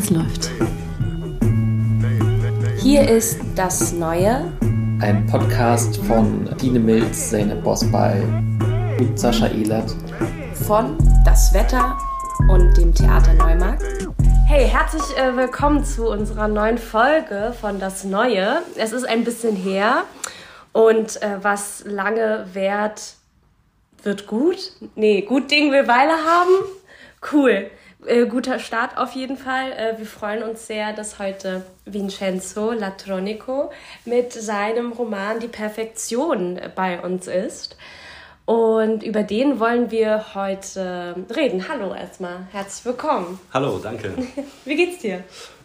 Es läuft. Hier ist das Neue. Ein Podcast von Dine Milz, Zeynep Bosbal und Sascha Ehlert. Von Das Wetter und dem Theater Neumarkt. Hey, herzlich äh, willkommen zu unserer neuen Folge von Das Neue. Es ist ein bisschen her und äh, was lange währt, wird gut. Nee, gut Ding will Weile haben. Cool. Äh, guter Start auf jeden Fall. Äh, wir freuen uns sehr, dass heute Vincenzo Latronico mit seinem Roman Die Perfektion bei uns ist. Und über den wollen wir heute reden. Hallo erstmal, herzlich willkommen. Hallo, danke. Wie geht's dir?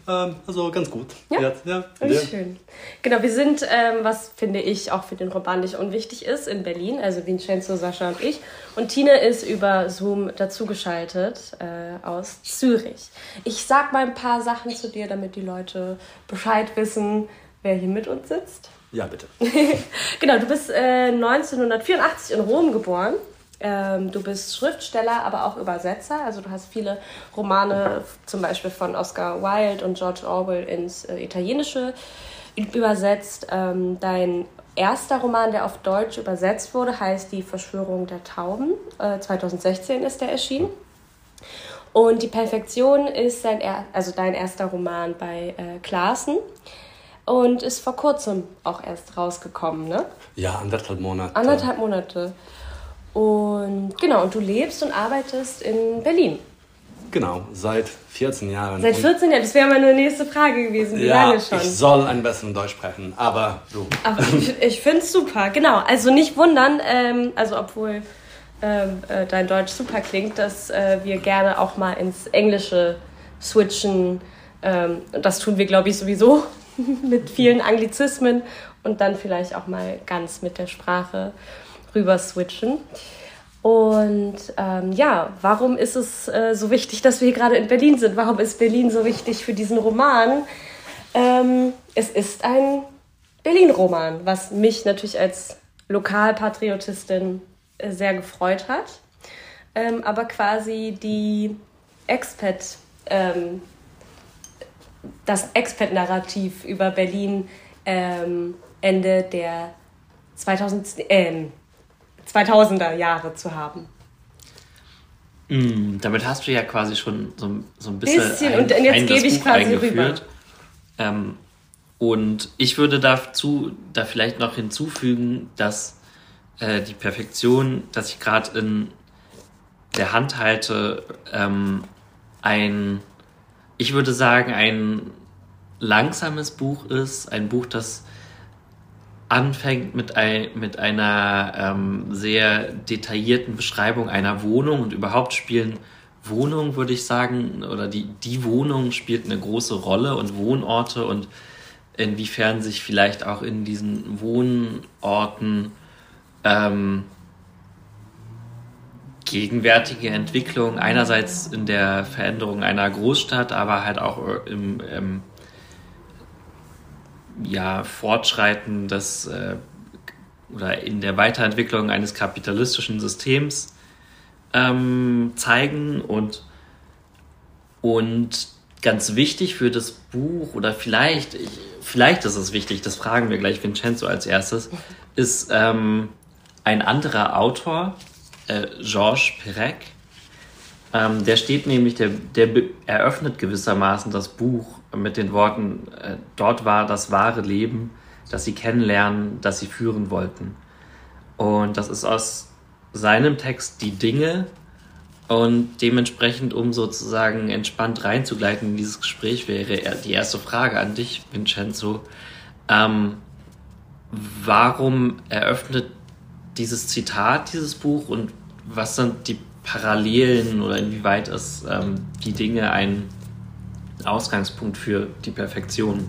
Ähm, also ganz gut. Ja, ja, ja, ja. schön. Genau, wir sind, ähm, was finde ich auch für den Roman nicht unwichtig ist, in Berlin, also Vincenzo, Sascha und ich. Und Tine ist über Zoom dazugeschaltet äh, aus Zürich. Ich sag mal ein paar Sachen zu dir, damit die Leute Bescheid wissen, wer hier mit uns sitzt. Ja, bitte. genau, du bist äh, 1984 in Rom geboren. Ähm, du bist Schriftsteller, aber auch Übersetzer. Also du hast viele Romane, zum Beispiel von Oscar Wilde und George Orwell ins äh, Italienische übersetzt. Ähm, dein erster Roman, der auf Deutsch übersetzt wurde, heißt Die Verschwörung der Tauben. Äh, 2016 ist der erschienen. Und Die Perfektion ist dein, er also dein erster Roman bei äh, Klaassen und ist vor kurzem auch erst rausgekommen, ne? Ja, anderthalb Monate. Anderthalb Monate. Und genau, und du lebst und arbeitest in Berlin. Genau, seit 14 Jahren. Seit 14 Jahren, das wäre meine nächste Frage gewesen. Wie ja, lange schon? Ich soll ein bisschen Deutsch sprechen, aber du. Aber ich, ich finde es super, genau. Also nicht wundern, ähm, also obwohl ähm, äh, dein Deutsch super klingt, dass äh, wir gerne auch mal ins Englische switchen. Ähm, das tun wir, glaube ich, sowieso mit vielen Anglizismen und dann vielleicht auch mal ganz mit der Sprache rüber switchen. Und ähm, ja, warum ist es äh, so wichtig, dass wir hier gerade in Berlin sind? Warum ist Berlin so wichtig für diesen Roman? Ähm, es ist ein Berlin-Roman, was mich natürlich als Lokalpatriotistin äh, sehr gefreut hat. Ähm, aber quasi die Expat, ähm, das Expat-Narrativ über Berlin ähm, Ende der 2000, äh, 2000er Jahre zu haben. Mm, damit hast du ja quasi schon so, so ein bisschen, bisschen ein, und jetzt ein, gebe ich quasi rüber. Ähm, und ich würde dazu da vielleicht noch hinzufügen, dass äh, die Perfektion, dass ich gerade in der Hand halte, ähm, ein, ich würde sagen, ein langsames Buch ist, ein Buch, das anfängt mit, ein, mit einer ähm, sehr detaillierten Beschreibung einer Wohnung und überhaupt spielen Wohnungen, würde ich sagen, oder die, die Wohnung spielt eine große Rolle und Wohnorte und inwiefern sich vielleicht auch in diesen Wohnorten ähm, gegenwärtige Entwicklung einerseits in der Veränderung einer Großstadt, aber halt auch im, im ja, Fortschreiten des äh, oder in der Weiterentwicklung eines kapitalistischen Systems ähm, zeigen und, und ganz wichtig für das Buch oder vielleicht, ich, vielleicht ist es wichtig, das fragen wir gleich Vincenzo als erstes, ist ähm, ein anderer Autor, äh, Georges Perec. Ähm, der steht nämlich, der, der eröffnet gewissermaßen das Buch mit den Worten, äh, dort war das wahre Leben, das sie kennenlernen, das sie führen wollten. Und das ist aus seinem Text die Dinge und dementsprechend, um sozusagen entspannt reinzugleiten in dieses Gespräch, wäre die erste Frage an dich, Vincenzo. Ähm, warum eröffnet dieses Zitat dieses Buch und was sind die Parallelen oder inwieweit ist ähm, die Dinge ein Ausgangspunkt für die Perfektion?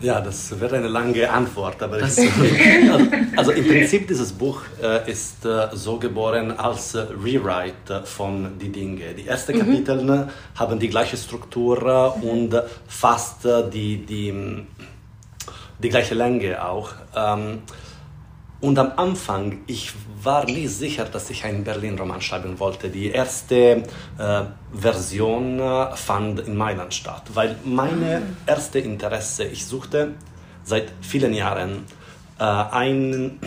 Ja, das wäre eine lange Antwort, aber ich, also, also, im Prinzip dieses Buch äh, ist äh, so geboren als äh, Rewrite von die Dinge. Die ersten mhm. Kapitel haben die gleiche Struktur und fast die, die, die gleiche Länge auch. Ähm, Und am Anfang, ich war nicht sicher, dass ich einen Berlin-Roman schreiben wollte. Die erste äh, Version äh, fand in Mailand statt, weil meine erste Interesse, ich suchte seit vielen Jahren äh, ein,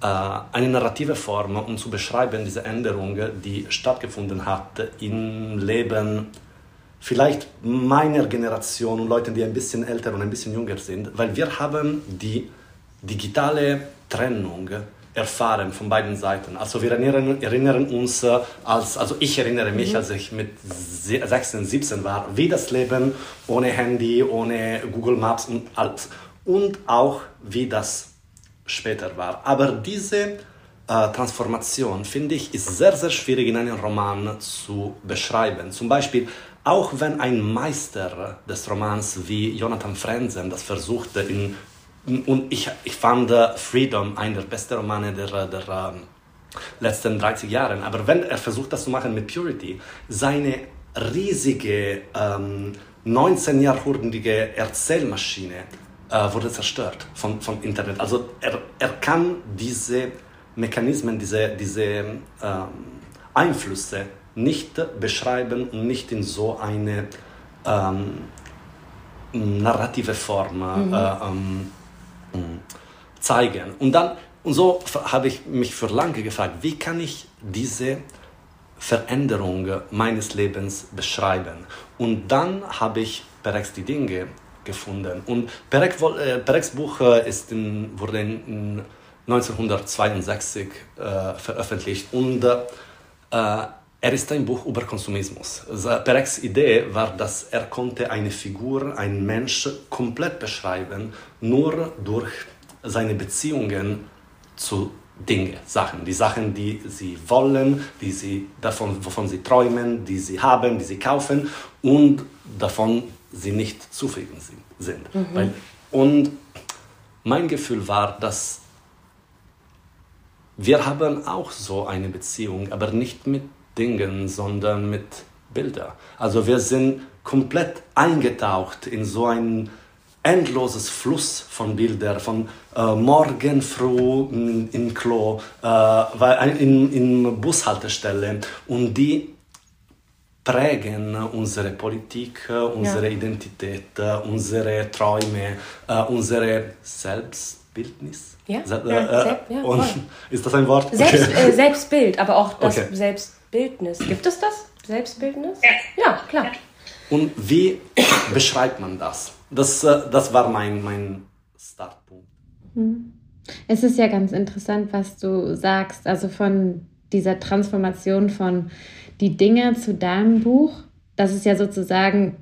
äh, eine narrative Form, um zu beschreiben diese Änderung, die stattgefunden hat im Leben vielleicht meiner Generation und Leuten, die ein bisschen älter und ein bisschen jünger sind, weil wir haben die digitale Trennung erfahren von beiden Seiten. Also wir erinnern, erinnern uns, äh, als, also ich erinnere mich, mhm. als ich mit 16, 17 war, wie das Leben ohne Handy, ohne Google Maps und alles. Und auch wie das später war. Aber diese äh, Transformation, finde ich, ist sehr, sehr schwierig in einem Roman zu beschreiben. Zum Beispiel, auch wenn ein Meister des Romans wie Jonathan Frenzen das versuchte in und ich, ich fand uh, Freedom einer der besten Romane der, der uh, letzten 30 Jahre. Aber wenn er versucht, das zu machen mit Purity, seine riesige, ähm, 19-jahrhundertige Erzählmaschine äh, wurde zerstört vom, vom Internet. Also er, er kann diese Mechanismen, diese, diese ähm, Einflüsse nicht beschreiben und nicht in so eine ähm, narrative Form mhm. äh, ähm, zeigen. Und dann, und so habe ich mich für lange gefragt, wie kann ich diese Veränderung meines Lebens beschreiben? Und dann habe ich Perex die Dinge gefunden. Und Perex, äh, Perex Buch äh, ist in, wurde in 1962 äh, veröffentlicht und äh, er ist ein Buch über Konsumismus. Perex Idee war, dass er konnte eine Figur, einen Mensch komplett beschreiben, nur durch seine Beziehungen zu Dingen, Sachen, die Sachen, die sie wollen, die sie davon, wovon sie träumen, die sie haben, die sie kaufen und davon sie nicht zufrieden sind. Mhm. Weil, und mein Gefühl war, dass wir haben auch so eine Beziehung, aber nicht mit Dingen, sondern mit Bildern. Also wir sind komplett eingetaucht in so ein endloses Fluss von Bildern, von äh, morgen früh in, in Klo, äh, in, in Bushaltestelle und die prägen unsere Politik, unsere ja. Identität, unsere Träume, äh, unsere Selbstbildnis. Ja, Se ja, äh, Selbst, ja und, ist das ein Wort? Selbst, okay. äh, Selbstbild, aber auch das okay. Selbst Bildnis. Gibt es das? Selbstbildnis? Ja. Ja, klar. Und wie beschreibt man das? Das, äh, das war mein, mein Startpunkt. Hm. Es ist ja ganz interessant, was du sagst, also von dieser Transformation von die Dinge zu deinem Buch, dass es ja sozusagen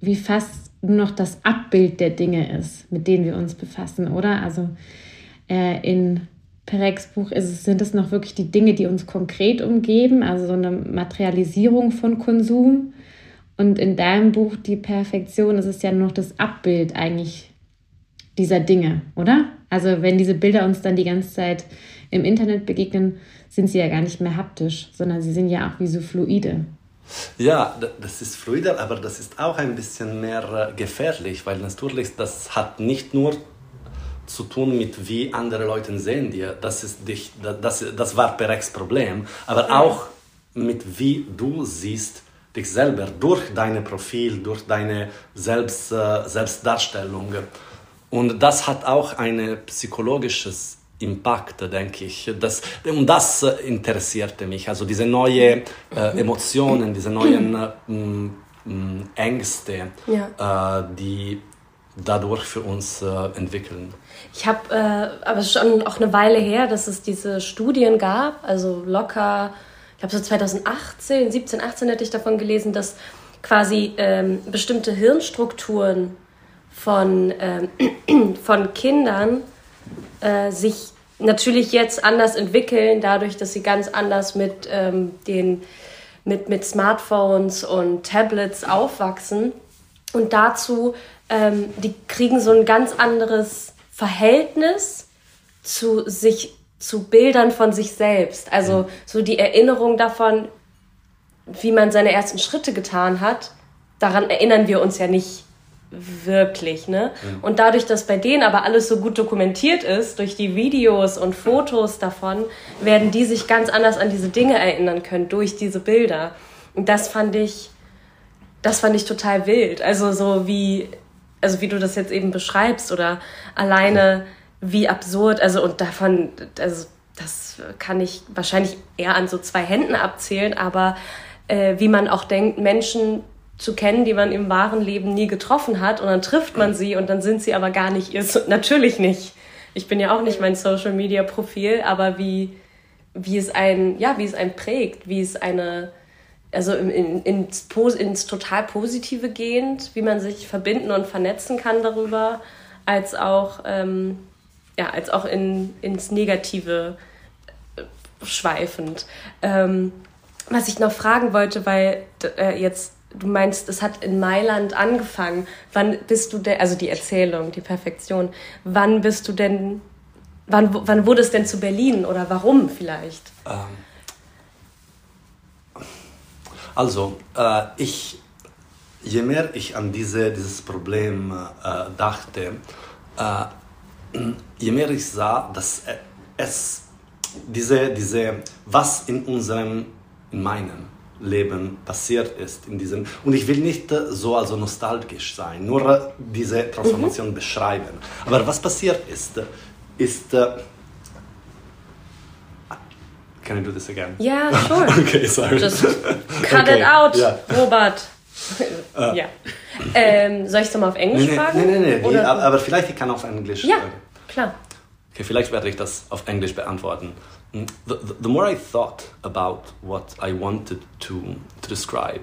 wie fast nur noch das Abbild der Dinge ist, mit denen wir uns befassen, oder? Also äh, in Perex Buch ist sind es noch wirklich die Dinge, die uns konkret umgeben, also so eine Materialisierung von Konsum. Und in deinem Buch Die Perfektion ist es ja noch das Abbild eigentlich dieser Dinge, oder? Also wenn diese Bilder uns dann die ganze Zeit im Internet begegnen, sind sie ja gar nicht mehr haptisch, sondern sie sind ja auch wie so fluide. Ja, das ist fluider, aber das ist auch ein bisschen mehr äh, gefährlich, weil natürlich das hat nicht nur zu tun mit wie andere Leute sehen dir. Das ist dich, das, das war Perex Problem, aber auch mit wie du siehst dich selber durch dein Profil, durch deine Selbst, äh, Selbstdarstellung. Und das hat auch ein psychologisches Impact, denke ich. Das, und das interessierte mich. Also diese neuen äh, Emotionen, diese neuen äh, Ängste, ja. äh, die dadurch für uns äh, entwickeln. Ich habe äh, aber schon auch eine Weile her, dass es diese Studien gab, also locker, ich glaube so 2018, 17, 18 hätte ich davon gelesen, dass quasi ähm, bestimmte Hirnstrukturen von, ähm, von Kindern äh, sich natürlich jetzt anders entwickeln, dadurch, dass sie ganz anders mit, ähm, den, mit, mit Smartphones und Tablets aufwachsen. Und dazu, ähm, die kriegen so ein ganz anderes Verhältnis zu sich, zu Bildern von sich selbst. Also mhm. so die Erinnerung davon, wie man seine ersten Schritte getan hat, daran erinnern wir uns ja nicht wirklich, ne? Und dadurch, dass bei denen aber alles so gut dokumentiert ist, durch die Videos und Fotos davon, werden die sich ganz anders an diese Dinge erinnern können, durch diese Bilder. Und das fand ich, das fand ich total wild. Also so wie, also wie du das jetzt eben beschreibst oder alleine wie absurd, also und davon, also das kann ich wahrscheinlich eher an so zwei Händen abzählen, aber äh, wie man auch denkt, Menschen zu kennen, die man im wahren Leben nie getroffen hat und dann trifft man sie und dann sind sie aber gar nicht ihr, natürlich nicht. Ich bin ja auch nicht mein Social Media Profil, aber wie, wie es ein, ja, wie es einen prägt, wie es eine, also in, in, ins, ins total Positive gehend, wie man sich verbinden und vernetzen kann darüber, als auch, ähm, ja, als auch in, ins Negative äh, schweifend. Ähm, was ich noch fragen wollte, weil äh, jetzt du meinst, es hat in Mailand angefangen. Wann bist du denn, also die Erzählung, die Perfektion, wann bist du denn, wann, wann wurde es denn zu Berlin oder warum vielleicht? Ähm, also, äh, ich, je mehr ich an diese, dieses Problem äh, dachte, äh, je mehr ich sah, dass es diese, diese, was in unserem, in meinem Leben passiert ist in diesem und ich will nicht äh, so also nostalgisch sein, nur äh, diese Transformation mhm. beschreiben. Aber was passiert ist, ist uh, Can I do this again? Yeah, sure. okay, sorry. Just cut okay. it out, yeah. Robert. uh. ja. Ähm, soll ich es mal auf Englisch nee, fragen? Nein, nein, nee, aber, vielleicht ich kann auf Englisch. Ja, klar. Okay, vielleicht werde ich das auf Englisch beantworten. the, the, the, more I thought about what I wanted to, to describe,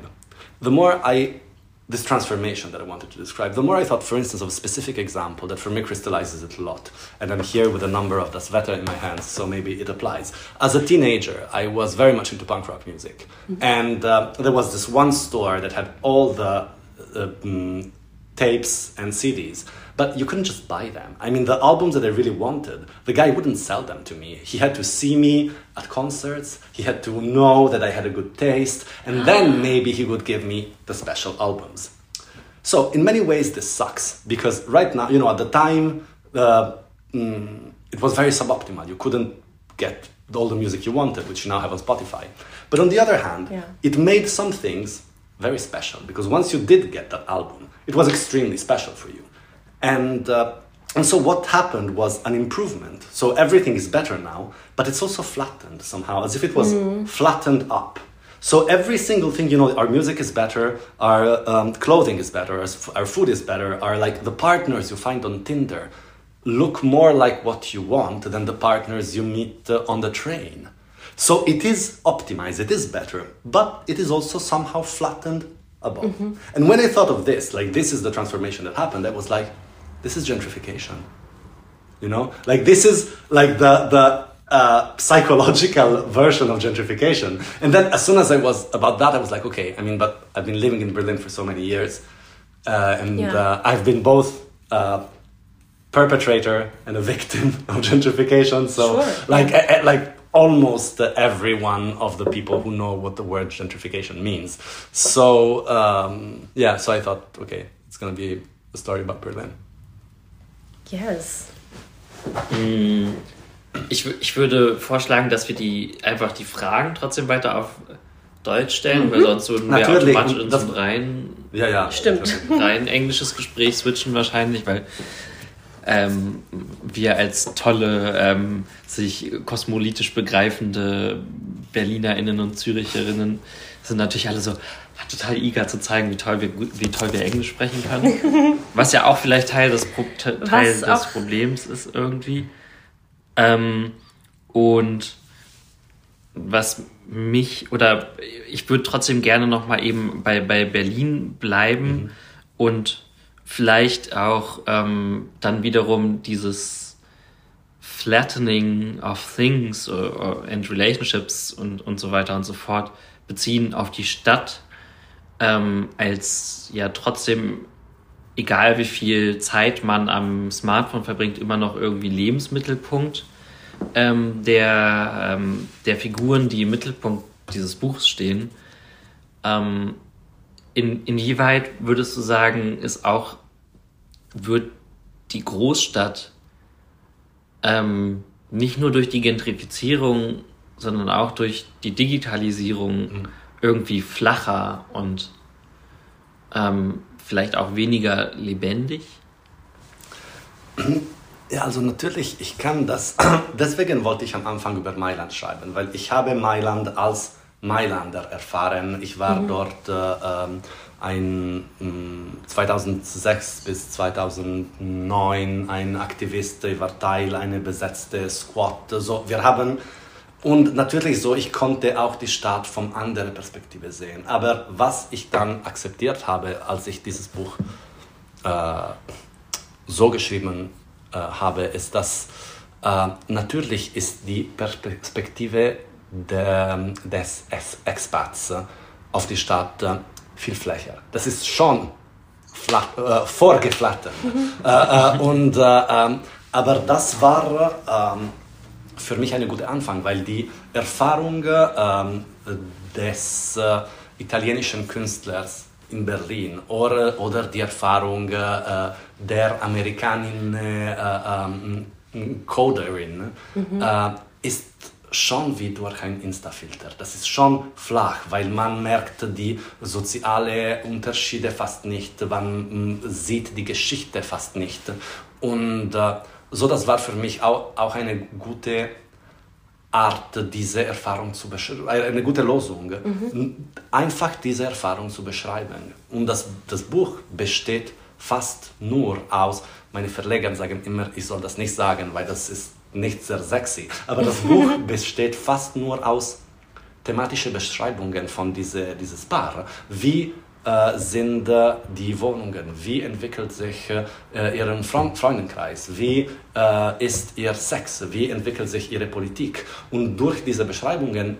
the more I, this transformation that I wanted to describe, the more I thought, for instance, of a specific example that for me crystallizes it a lot. And I'm here with a number of Das Wetter in my hands, so maybe it applies. As a teenager, I was very much into punk rock music. Mm-hmm. And uh, there was this one store that had all the uh, um, tapes and CDs but you couldn't just buy them. I mean, the albums that I really wanted, the guy wouldn't sell them to me. He had to see me at concerts, he had to know that I had a good taste, and then maybe he would give me the special albums. So, in many ways, this sucks because right now, you know, at the time, uh, mm, it was very suboptimal. You couldn't get all the music you wanted, which you now have on Spotify. But on the other hand, yeah. it made some things very special because once you did get that album, it was extremely special for you. And, uh, and so what happened was an improvement. So everything is better now, but it's also flattened somehow, as if it was mm. flattened up. So every single thing, you know, our music is better, our um, clothing is better, our food is better, our like the partners you find on Tinder look more like what you want than the partners you meet uh, on the train. So it is optimized, it is better, but it is also somehow flattened above. Mm-hmm. And when I thought of this, like this is the transformation that happened, I was like, this is gentrification you know like this is like the the uh, psychological version of gentrification and then as soon as i was about that i was like okay i mean but i've been living in berlin for so many years uh, and yeah. uh, i've been both a perpetrator and a victim of gentrification so sure. like yeah. like almost every one of the people who know what the word gentrification means so um, yeah so i thought okay it's going to be a story about berlin Yes. Mm, ich, ich würde vorschlagen, dass wir die einfach die Fragen trotzdem weiter auf Deutsch stellen, mhm. weil sonst würden wir Natürlich. automatisch ins das, rein, ja, ja, Stimmt. rein englisches Gespräch switchen wahrscheinlich, weil ähm, wir als tolle, ähm, sich kosmopolitisch begreifende BerlinerInnen und Züricherinnen sind natürlich alle so, total eager zu zeigen, wie toll wir, wie toll wir Englisch sprechen können. Was ja auch vielleicht Teil des, Pro Teil des Problems ist irgendwie. Ähm, und was mich, oder ich würde trotzdem gerne nochmal eben bei, bei Berlin bleiben mhm. und vielleicht auch ähm, dann wiederum dieses Flattening of Things and Relationships und, und so weiter und so fort beziehen auf die Stadt ähm, als ja trotzdem, egal wie viel Zeit man am Smartphone verbringt, immer noch irgendwie Lebensmittelpunkt ähm, der, ähm, der Figuren, die im Mittelpunkt dieses Buchs stehen. Ähm, in, inwieweit würdest du sagen, ist auch wird die Großstadt ähm, nicht nur durch die Gentrifizierung, sondern auch durch die Digitalisierung mhm. Irgendwie flacher und ähm, vielleicht auch weniger lebendig? Ja, also natürlich, ich kann das. Deswegen wollte ich am Anfang über Mailand schreiben, weil ich habe Mailand als Mailander erfahren. Ich war mhm. dort äh, ähm, ein 2006 mm, bis 2009 ein Aktivist, ich war Teil einer besetzten Squad. So, wir haben und natürlich so, ich konnte auch die Stadt von anderer Perspektive sehen. Aber was ich dann akzeptiert habe, als ich dieses Buch äh, so geschrieben äh, habe, ist, dass äh, natürlich ist die Perspektive der, des Expats auf die Stadt äh, viel Fläche. Das ist schon flach, äh, vorgeflattert. Mhm. Äh, und, äh, ähm, aber das war ähm, für mich ein guter Anfang, weil die Erfahrung ähm, des äh, italienischen Künstlers in Berlin oder, oder die Erfahrung äh, der Amerikanin ähm, Coderin mhm. ist schon wie durch ein Insta-Filter. Das ist schon flach, weil man merkt die sozialen Unterschiede fast nicht, man mm, sieht die Geschichte fast nicht. Und äh, so, das war für mich auch, auch eine gute Art, diese Erfahrung zu beschreiben, äh, eine gute Lösung, mhm. einfach diese Erfahrung zu beschreiben. Und das, das Buch besteht fast nur aus, meine Verleger sagen immer, ich soll das nicht sagen, weil das ist nicht sehr sexy. Aber das Buch besteht fast nur aus thematischen Beschreibungen von diese, dieses Paar. Wie sind äh, die Wohnungen? Wie entwickelt sich äh, ihr Freundenkreis? Wie äh, ist ihr Sex? Wie entwickelt sich ihre Politik? Und durch diese Beschreibungen,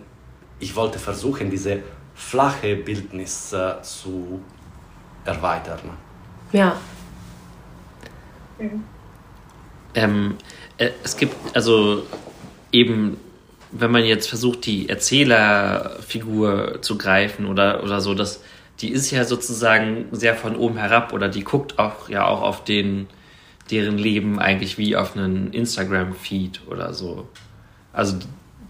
ich wollte versuchen, diese flache Bildnis äh, zu erweitern. Ja. Mhm. Ähm, äh, es gibt also eben, wenn man jetzt versucht, die Erzählerfigur zu greifen oder, oder so, das, die ist ja sozusagen sehr von oben herab oder die guckt auch ja auch auf den, deren Leben eigentlich wie auf einen Instagram-Feed oder so. Also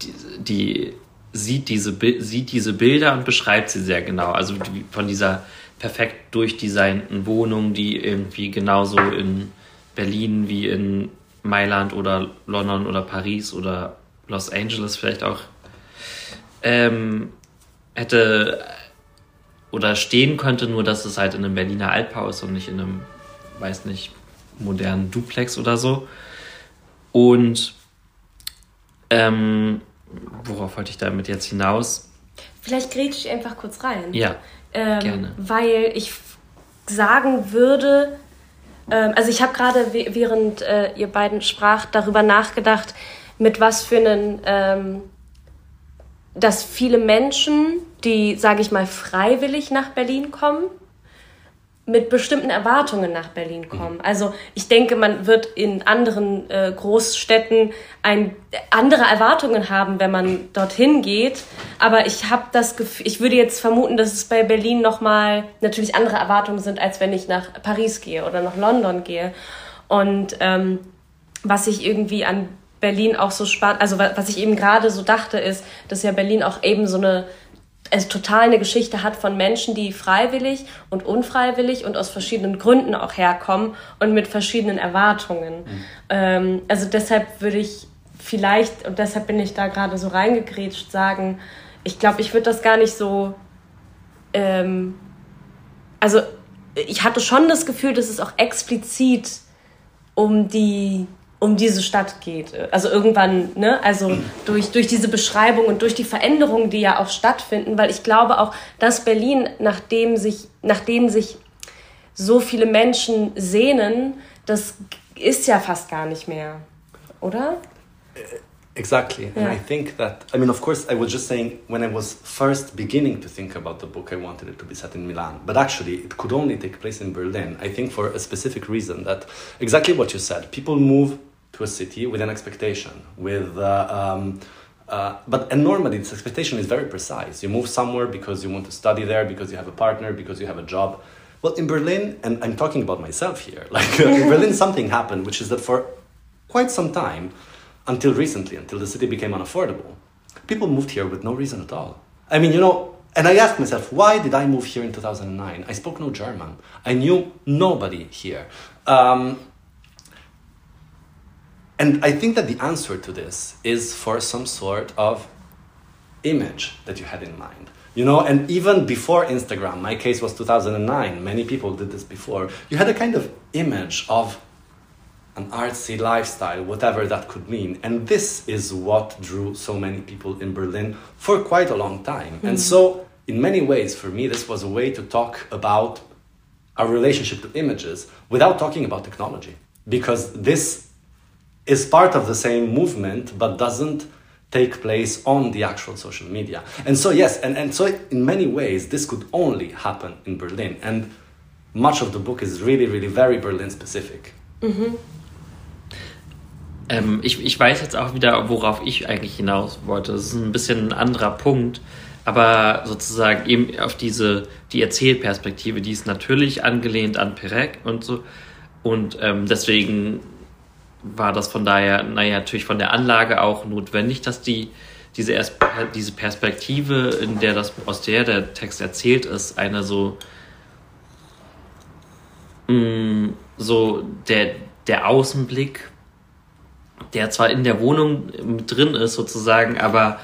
die, die sieht diese, sieht diese Bilder und beschreibt sie sehr genau. Also die, von dieser perfekt durchdesignten Wohnung, die irgendwie genauso in Berlin wie in Mailand oder London oder Paris oder Los Angeles vielleicht auch ähm, hätte oder stehen könnte, nur dass es halt in einem Berliner Altbau ist und nicht in einem, weiß nicht, modernen Duplex oder so. Und ähm, worauf wollte ich damit jetzt hinaus? Vielleicht grätsche ich einfach kurz rein. Ja, ähm, gerne. Weil ich sagen würde, ähm, also ich habe gerade, während äh, ihr beiden sprach, darüber nachgedacht, mit was für einen, ähm, dass viele Menschen, die, sage ich mal, freiwillig nach Berlin kommen, mit bestimmten Erwartungen nach Berlin kommen. Mhm. Also ich denke, man wird in anderen äh, Großstädten ein, andere Erwartungen haben, wenn man dorthin geht. Aber ich habe das Gefühl, ich würde jetzt vermuten, dass es bei Berlin nochmal natürlich andere Erwartungen sind, als wenn ich nach Paris gehe oder nach London gehe. Und ähm, was ich irgendwie an Berlin auch so spannend, also was ich eben gerade so dachte, ist, dass ja Berlin auch eben so eine es total eine Geschichte hat von Menschen, die freiwillig und unfreiwillig und aus verschiedenen Gründen auch herkommen und mit verschiedenen Erwartungen. Mhm. Ähm, also deshalb würde ich vielleicht, und deshalb bin ich da gerade so reingegrätscht, sagen, ich glaube, ich würde das gar nicht so. Ähm, also ich hatte schon das Gefühl, dass es auch explizit um die um diese Stadt geht. Also irgendwann, ne, also durch, durch diese Beschreibung und durch die Veränderungen, die ja auch stattfinden, weil ich glaube auch, dass Berlin, nachdem sich, nachdem sich so viele Menschen sehnen, das ist ja fast gar nicht mehr, oder? Exactly. Yeah. And I think that, I mean, of course, I was just saying when I was first beginning to think about the book, I wanted it to be set in Milan. But actually, it could only take place in Berlin, I think for a specific reason that exactly what you said. People move to a city with an expectation, with uh, um, uh, but and normally this expectation is very precise. You move somewhere because you want to study there, because you have a partner, because you have a job. Well, in Berlin, and I'm talking about myself here, like in Berlin, something happened, which is that for quite some time, until recently, until the city became unaffordable, people moved here with no reason at all. I mean, you know, and I asked myself, why did I move here in 2009? I spoke no German. I knew nobody here. Um, and I think that the answer to this is for some sort of image that you had in mind. You know, and even before Instagram, my case was 2009, many people did this before, you had a kind of image of an artsy lifestyle, whatever that could mean. And this is what drew so many people in Berlin for quite a long time. Mm-hmm. And so, in many ways, for me, this was a way to talk about our relationship to images without talking about technology. Because this is part of the same movement, but doesn't take place on the actual social media. And so, yes, and, and so in many ways, this could only happen in Berlin. And much of the book is really, really very Berlin specific. Mhm. Ähm, ich, ich weiß jetzt auch wieder, worauf ich eigentlich hinaus wollte. Das ist ein bisschen ein anderer Punkt, aber sozusagen eben auf diese, die Erzählperspektive, die ist natürlich angelehnt an Perec und so. Und ähm, deswegen war das von daher, naja, natürlich von der Anlage auch notwendig, dass die diese, diese Perspektive, in der das, aus der der Text erzählt ist, eine so, mh, mm, so der, der Außenblick, der zwar in der Wohnung drin ist sozusagen, aber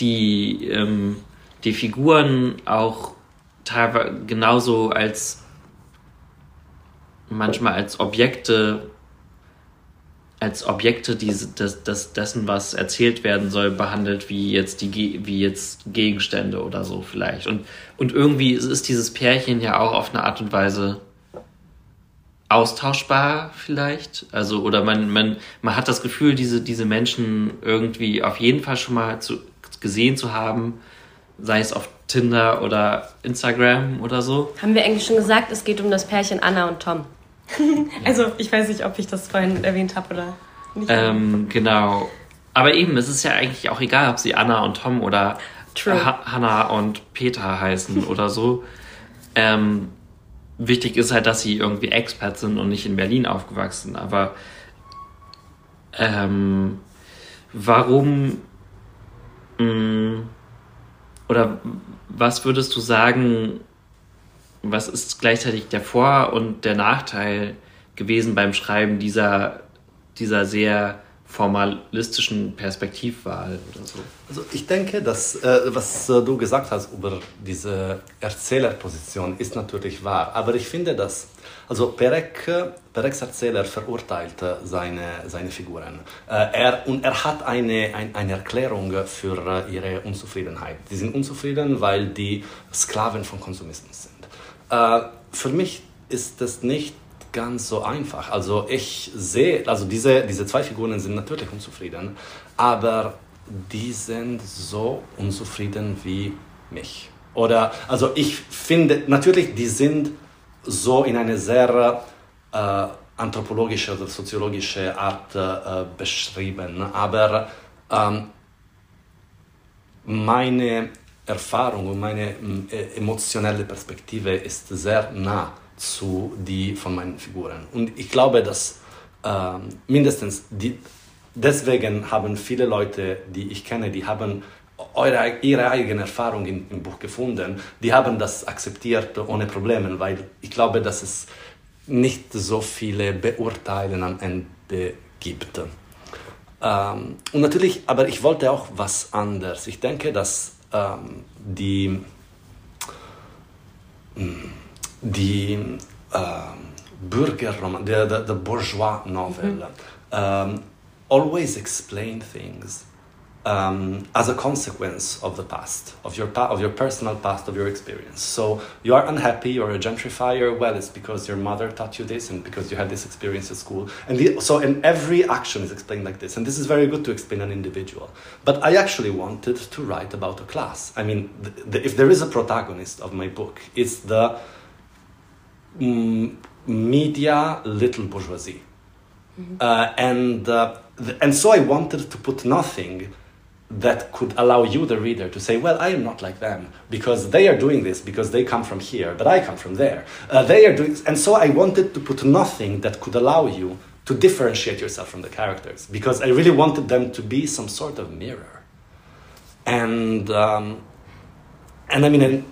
die, ähm, die Figuren auch teilweise genauso als manchmal als Objekte als Objekte diese, des, des, dessen, was erzählt werden soll, behandelt, wie jetzt die wie jetzt Gegenstände oder so vielleicht. Und, und irgendwie ist dieses Pärchen ja auch auf eine Art und Weise austauschbar vielleicht. Also, oder man, man, man hat das Gefühl, diese, diese Menschen irgendwie auf jeden Fall schon mal zu, gesehen zu haben, sei es auf Tinder oder Instagram oder so. Haben wir eigentlich schon gesagt, es geht um das Pärchen Anna und Tom. also ich weiß nicht, ob ich das vorhin erwähnt habe oder nicht. Ähm, genau. Aber eben, es ist ja eigentlich auch egal, ob sie Anna und Tom oder ha Hannah und Peter heißen oder so. Ähm, wichtig ist halt, dass sie irgendwie Experts sind und nicht in Berlin aufgewachsen. Aber ähm, warum mh, mm, oder was würdest du sagen, was ist gleichzeitig der Vor- und der Nachteil gewesen beim Schreiben dieser, dieser sehr formalistischen Perspektivwahl oder so? Also ich denke, dass äh, was äh, du gesagt hast über diese Erzählerposition ist natürlich wahr, aber ich finde, dass also Perek, Pereks Erzähler verurteilte seine, seine Figuren. Äh, er, und er hat eine, ein, eine Erklärung für äh, ihre Unzufriedenheit. Die sind unzufrieden, weil die Sklaven von Konsumismus sind. Äh, für mich ist das nicht ganz so einfach. Also ich sehe, also diese, diese zwei Figuren sind natürlich unzufrieden, aber die sind so unzufrieden wie mich. Oder, also ich finde, natürlich, die sind so in eine sehr äh, anthropologische oder soziologische Art äh, beschrieben, aber ähm, meine Erfahrung und meine äh, emotionelle Perspektive ist sehr nah zu die von meinen Figuren. Und ich glaube, dass äh, mindestens die, deswegen haben viele Leute, die ich kenne, die haben eure, ihre eigene Erfahrung in, im Buch gefunden, die haben das akzeptiert ohne Probleme, weil ich glaube, dass es nicht so viele Beurteilen am Ende gibt. Ähm, und natürlich, aber ich wollte auch was anderes. Ich denke, dass ähm, die, die ähm, Bürgerroman, the, the, the bourgeois novel, mm um, always explain things um, as a consequence of the past, of your, of your personal past, of your experience. So you are unhappy, you're a gentrifier, well, it's because your mother taught you this and because you had this experience at school. And the, so and every action is explained like this. And this is very good to explain an individual. But I actually wanted to write about a class. I mean, the, the, if there is a protagonist of my book, it's the mm, media little bourgeoisie. Mm -hmm. uh, and, uh, and so I wanted to put nothing that could allow you, the reader, to say, well, I am not like them because they are doing this because they come from here, but I come from there. Uh, they are doing, and so I wanted to put nothing that could allow you to differentiate yourself from the characters because I really wanted them to be some sort of mirror. And um, and I mean, and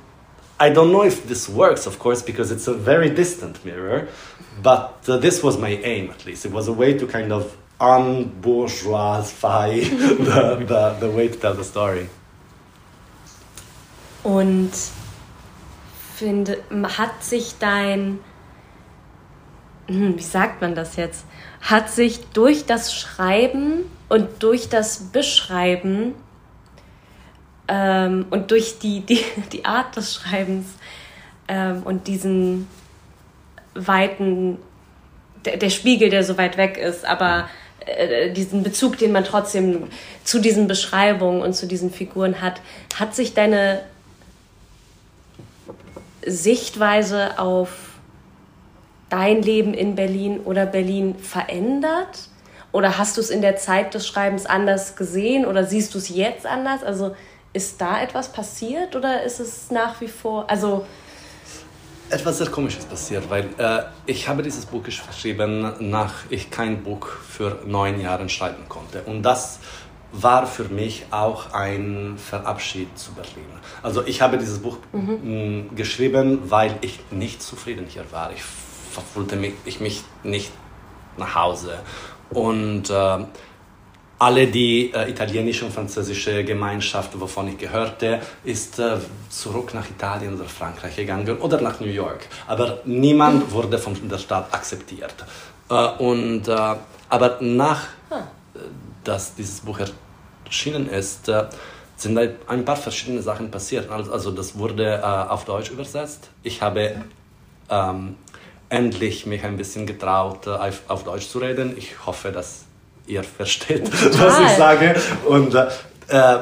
I don't know if this works, of course, because it's a very distant mirror, but uh, this was my aim at least. It was a way to kind of unbourgeoisify the, the, the way to tell the story. Und finde, hat sich dein, hm, wie sagt man das jetzt, hat sich durch das Schreiben und durch das Beschreiben ähm, und durch die, die, die Art des Schreibens ähm, und diesen weiten, der, der, Spiegel, der so weit weg ist, aber diesen Bezug, den man trotzdem zu diesen Beschreibungen und zu diesen Figuren hat, hat sich deine Sichtweise auf dein Leben in Berlin oder Berlin verändert? Oder hast du es in der Zeit des Schreibens anders gesehen oder siehst du es jetzt anders? Also ist da etwas passiert oder ist es nach wie vor, also etwas sehr Komisches passiert, weil äh, ich habe dieses Buch geschrieben, nach ich kein Buch für neun Jahre schreiben konnte. Und das war für mich auch ein Verabschied zu Berlin. Also ich habe dieses Buch mhm. geschrieben, weil ich nicht zufrieden hier war. Ich fühlte mich, ich mich nicht nach Hause. Und äh, alle die äh, italienische und französische Gemeinschaft, wovon ich gehörte, ist äh, zurück nach Italien oder Frankreich gegangen oder nach New York. Aber niemand wurde von der Stadt akzeptiert. Äh, und, äh, aber nach, ah. äh, dass dieses Buch erschienen ist, äh, sind ein paar verschiedene Sachen passiert. Also, also das wurde auf Deutsch übersetzt. Ich habe ähm, endlich mich ein bisschen getraut, auf, auf Deutsch zu reden. Ich hoffe, dass ihr versteht, Total. was ich sage. Und äh,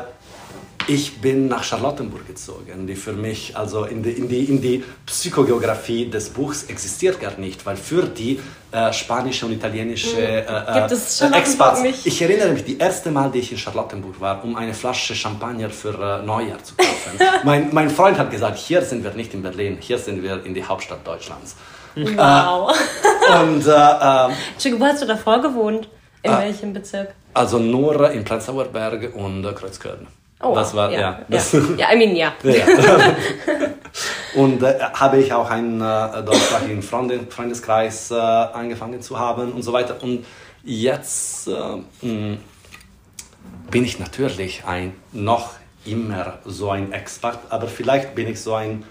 ich bin nach Charlottenburg gezogen, die für mich, also in die, in die, in die Psychogeografie des Buchs existiert gar nicht, weil für die äh, spanische und italienische hm. äh, Gibt es äh, Expats, nicht? ich erinnere mich, die erste Mal, die ich in Charlottenburg war, um eine Flasche Champagner für äh, Neujahr zu kaufen. mein, mein Freund hat gesagt, hier sind wir nicht in Berlin, hier sind wir in die Hauptstadt Deutschlands. Wow. Äh, und, äh, äh, Entschuldigung, wo hast du davor gewohnt? In ah, welchem Bezirk? Also nur in Prenzlauer Berg und Kreuzköln. Oh, das war, ja. Ja, das, ja. ja I mean, ja. ja. und äh, habe ich auch einen äh, deutschsprachigen Freund Freundeskreis äh, angefangen zu haben und so weiter. Und jetzt äh, hm, bin ich natürlich ein, noch immer so ein Expert, aber vielleicht bin ich so ein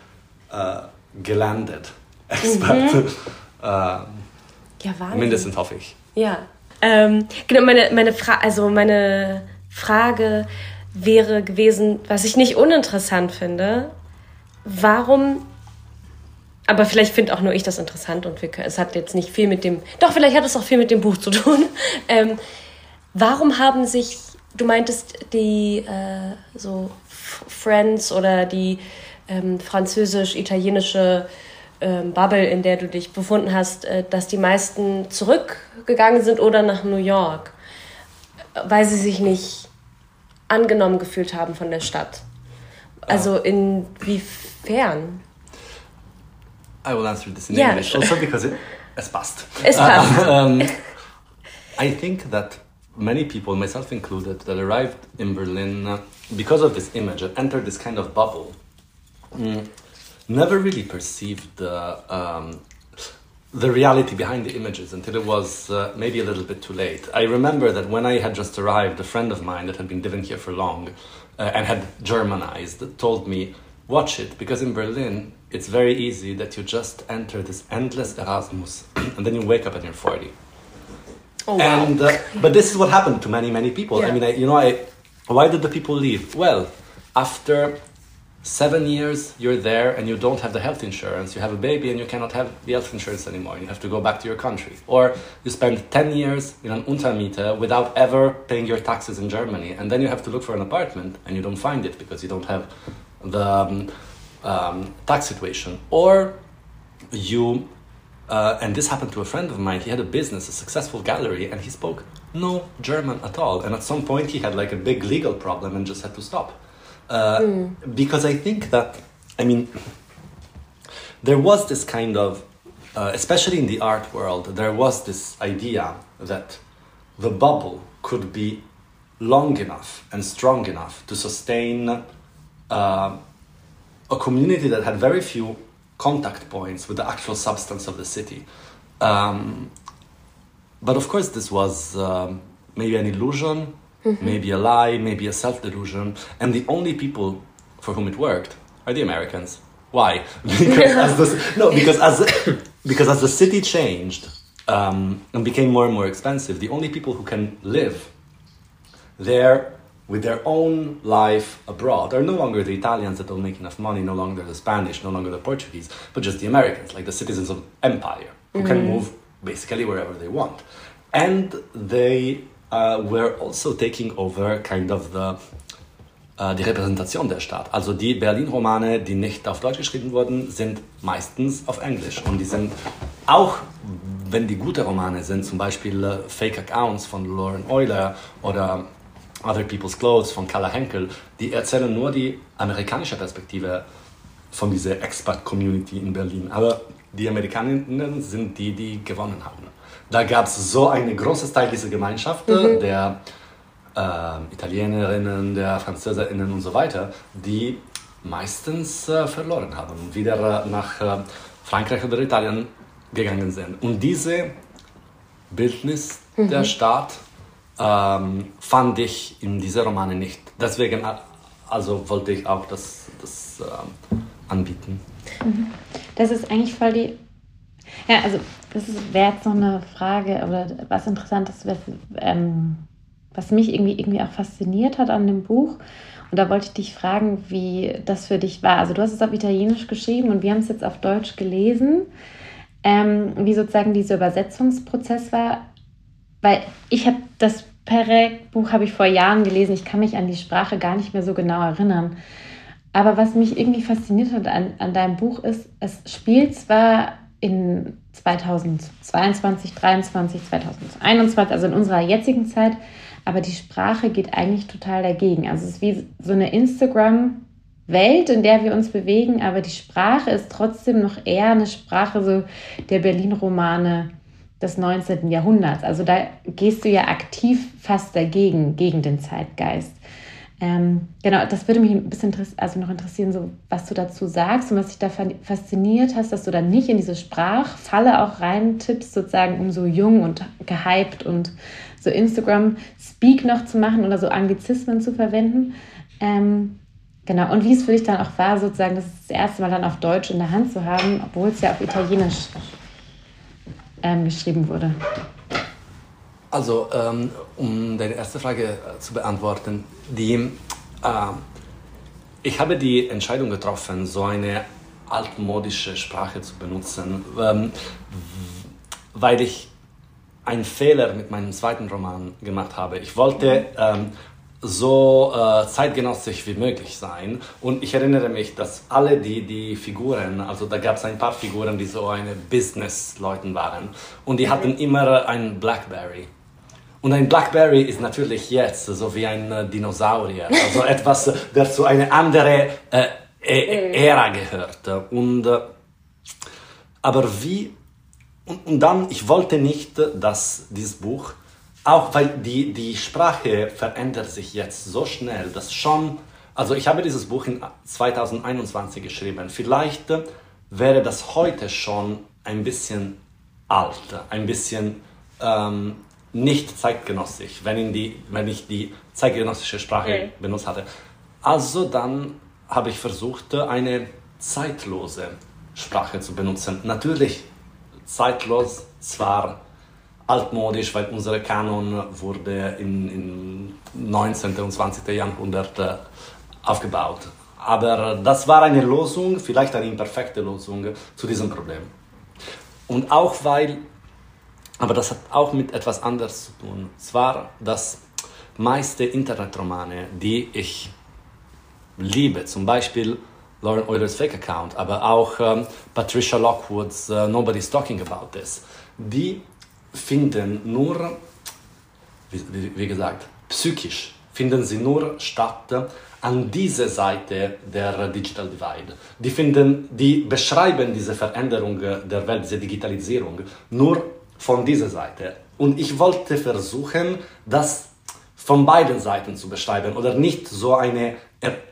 äh, gelandet Expert. Mhm. äh, ja, Mindestens hoffe ich. Ja, ähm, genau, meine, meine, Fra also meine Frage wäre gewesen, was ich nicht uninteressant finde, warum, aber vielleicht finde auch nur ich das interessant und wir, es hat jetzt nicht viel mit dem, doch vielleicht hat es auch viel mit dem Buch zu tun. Ähm, warum haben sich, du meintest die äh, so Friends oder die ähm, französisch-italienische ähm, Bubble, in der du dich befunden hast, äh, dass die meisten zurückgegangen sind oder nach New York, weil sie sich nicht angenommen gefühlt haben von der Stadt. Also inwiefern? I will answer this in yeah. English, also because it, es passt. Es passt. Uh, um, I think that many people, myself included, that arrived in Berlin uh, because of this image and entered this kind of bubble. Mm never really perceived the um, the reality behind the images until it was uh, maybe a little bit too late. I remember that when I had just arrived, a friend of mine that had been living here for long uh, and had Germanized told me, "Watch it, because in Berlin it's very easy that you just enter this endless Erasmus and then you wake up and you're 40." Oh, wow. And uh, but this is what happened to many many people. Yeah. I mean, I, you know, I why did the people leave? Well, after seven years you're there and you don't have the health insurance you have a baby and you cannot have the health insurance anymore you have to go back to your country or you spend 10 years in an untermiete without ever paying your taxes in germany and then you have to look for an apartment and you don't find it because you don't have the um, um, tax situation or you Uh, and this happened to a friend of mine. He had a business, a successful gallery, and he spoke no German at all. And at some point, he had like a big legal problem and just had to stop. Uh, mm. Because I think that, I mean, there was this kind of, uh, especially in the art world, there was this idea that the bubble could be long enough and strong enough to sustain uh, a community that had very few contact points with the actual substance of the city. Um, but of course, this was um, maybe an illusion, mm-hmm. maybe a lie, maybe a self delusion, and the only people for whom it worked are the Americans. Why? because as the, no, because as because as the city changed um, and became more and more expensive, the only people who can live there with their own life abroad are no longer the Italians that don't make enough money, no longer the Spanish, no longer the Portuguese, but just the Americans, like the citizens of empire, who mm-hmm. can move basically wherever they want. And they uh, were also taking over kind of the uh, die Repräsentation der Stadt. Also die Berlin-Romane, die nicht auf Deutsch geschrieben wurden, sind meistens auf Englisch. Und die sind auch, wenn die gute Romane sind, zum Beispiel uh, Fake Accounts von Lauren Euler oder Other People's Clothes von Carla Henkel, die erzählen nur die amerikanische Perspektive von dieser Expat-Community in Berlin. Aber die Amerikanerinnen sind die, die gewonnen haben. Da gab es so einen großen Teil dieser Gemeinschaft, mhm. der äh, Italienerinnen, der Französinnen und so weiter, die meistens äh, verloren haben und wieder nach äh, Frankreich oder Italien gegangen sind. Und diese Bildnis mhm. der Stadt ähm, fand ich in dieser Romane nicht. Deswegen also wollte ich auch das, das ähm, anbieten. Mhm. Das ist eigentlich voll die. Ja, also das wäre jetzt noch eine Frage oder was Interessantes, was, ähm, was mich irgendwie, irgendwie auch fasziniert hat an dem Buch. Und da wollte ich dich fragen, wie das für dich war. Also du hast es auf Italienisch geschrieben und wir haben es jetzt auf Deutsch gelesen. Ähm, wie sozusagen dieser Übersetzungsprozess war. Weil ich habe das Perec-Buch habe vor Jahren gelesen. Ich kann mich an die Sprache gar nicht mehr so genau erinnern. Aber was mich irgendwie fasziniert hat an, an deinem Buch ist, es spielt zwar in 2022, 2023, 2021, also in unserer jetzigen Zeit, aber die Sprache geht eigentlich total dagegen. Also es ist wie so eine Instagram-Welt, in der wir uns bewegen, aber die Sprache ist trotzdem noch eher eine Sprache so der Berlin-Romane des 19. Jahrhunderts. Also da gehst du ja aktiv fast dagegen, gegen den Zeitgeist. Ähm, genau, das würde mich ein bisschen also noch interessieren, so, was du dazu sagst und was dich da fasziniert hast, dass du dann nicht in diese Sprachfalle auch reintippst, sozusagen, um so jung und gehypt und so Instagram-Speak noch zu machen oder so Anglizismen zu verwenden. Ähm, genau, und wie es für dich dann auch war, sozusagen das, das erste Mal dann auf Deutsch in der Hand zu haben, obwohl es ja auf Italienisch ähm, geschrieben wurde. Also, ähm, um deine erste Frage äh, zu beantworten, die, äh, ich habe die Entscheidung getroffen, so eine altmodische Sprache zu benutzen, ähm, weil ich einen Fehler mit meinem zweiten Roman gemacht habe. Ich wollte ähm, so äh, zeitgenössisch wie möglich sein. Und ich erinnere mich, dass alle die, die Figuren, also da gab es ein paar Figuren, die so eine Business-Leuten waren. Und die hatten immer ein Blackberry. Und ein Blackberry ist natürlich jetzt so wie ein äh, Dinosaurier, also etwas, das zu einer anderen äh, e-, Ära gehört. Und, äh, aber wie, und, und dann, ich wollte nicht, dass dieses Buch, auch weil die, die Sprache verändert sich jetzt so schnell, dass schon, also ich habe dieses Buch in 2021 geschrieben, vielleicht wäre das heute schon ein bisschen alt, ein bisschen... Ähm, nicht zeitgenössisch, wenn, die, wenn ich die zeitgenössische Sprache okay. benutzt hatte. Also dann habe ich versucht, eine zeitlose Sprache zu benutzen. Natürlich zeitlos, zwar altmodisch, weil unser Kanon wurde im 19. und 20. Jahrhundert äh, aufgebaut. Aber das war eine Lösung, vielleicht eine imperfekte Lösung zu diesem Problem. Und auch weil aber das hat auch mit etwas anderes zu tun. Zwar, dass meiste Internetromane, die ich liebe, zum Beispiel Lauren Eulers Fake Account, aber auch ähm, Patricia Lockwoods uh, Nobody's Talking About This, die finden nur, wie, wie, wie gesagt, psychisch, finden sie nur statt an dieser Seite der Digital Divide. Die, finden, die beschreiben diese Veränderung der Welt, diese Digitalisierung, nur von dieser Seite. Und ich wollte versuchen, das von beiden Seiten zu beschreiben oder nicht so eine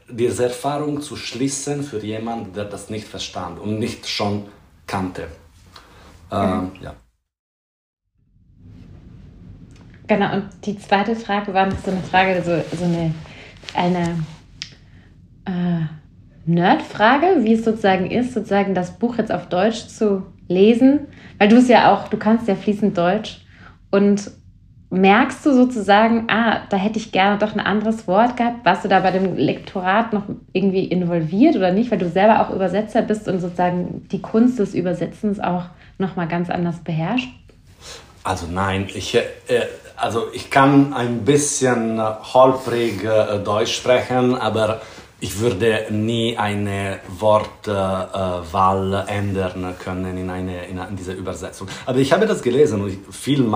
diese Erfahrung zu schließen für jemanden, der das nicht verstand und nicht schon kannte. Ähm, mhm. ja. Genau, und die zweite Frage war so eine Frage, so, so eine, eine äh, Nerdfrage, wie es sozusagen ist, sozusagen das Buch jetzt auf Deutsch zu lesen, weil du es ja auch, du kannst ja fließend Deutsch und merkst du sozusagen, ah, da hätte ich gerne doch ein anderes Wort gehabt? Warst du da bei dem Lektorat noch irgendwie involviert oder nicht, weil du selber auch Übersetzer bist und sozusagen die Kunst des Übersetzens auch nochmal ganz anders beherrscht? Also nein, ich, äh, also ich kann ein bisschen holprig äh, Deutsch sprechen, aber ich würde nie eine Wortwahl äh, ändern können in, eine, in, in dieser Übersetzung. Aber ich habe das gelesen und viel,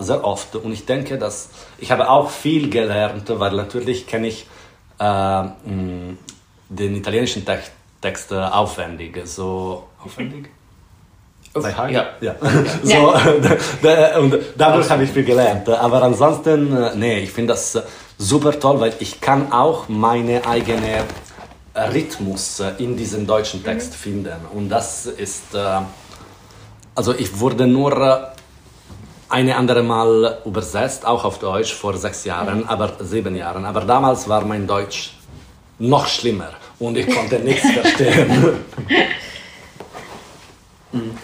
sehr oft und ich denke, dass ich habe auch viel gelernt, weil natürlich kenne ich äh, den italienischen Text, Text aufwendig. So aufwendig? Ja. ja. ja. so, und dadurch habe ich viel gelernt. Aber ansonsten, äh, nee, ich finde das super toll, weil ich kann auch meine eigene Rhythmus in diesem deutschen Text mhm. finden. Und das ist, äh, also ich wurde nur eine andere Mal übersetzt, auch auf Deutsch, vor sechs Jahren, mhm. aber sieben Jahren. Aber damals war mein Deutsch noch schlimmer und ich konnte nichts verstehen. Mhm.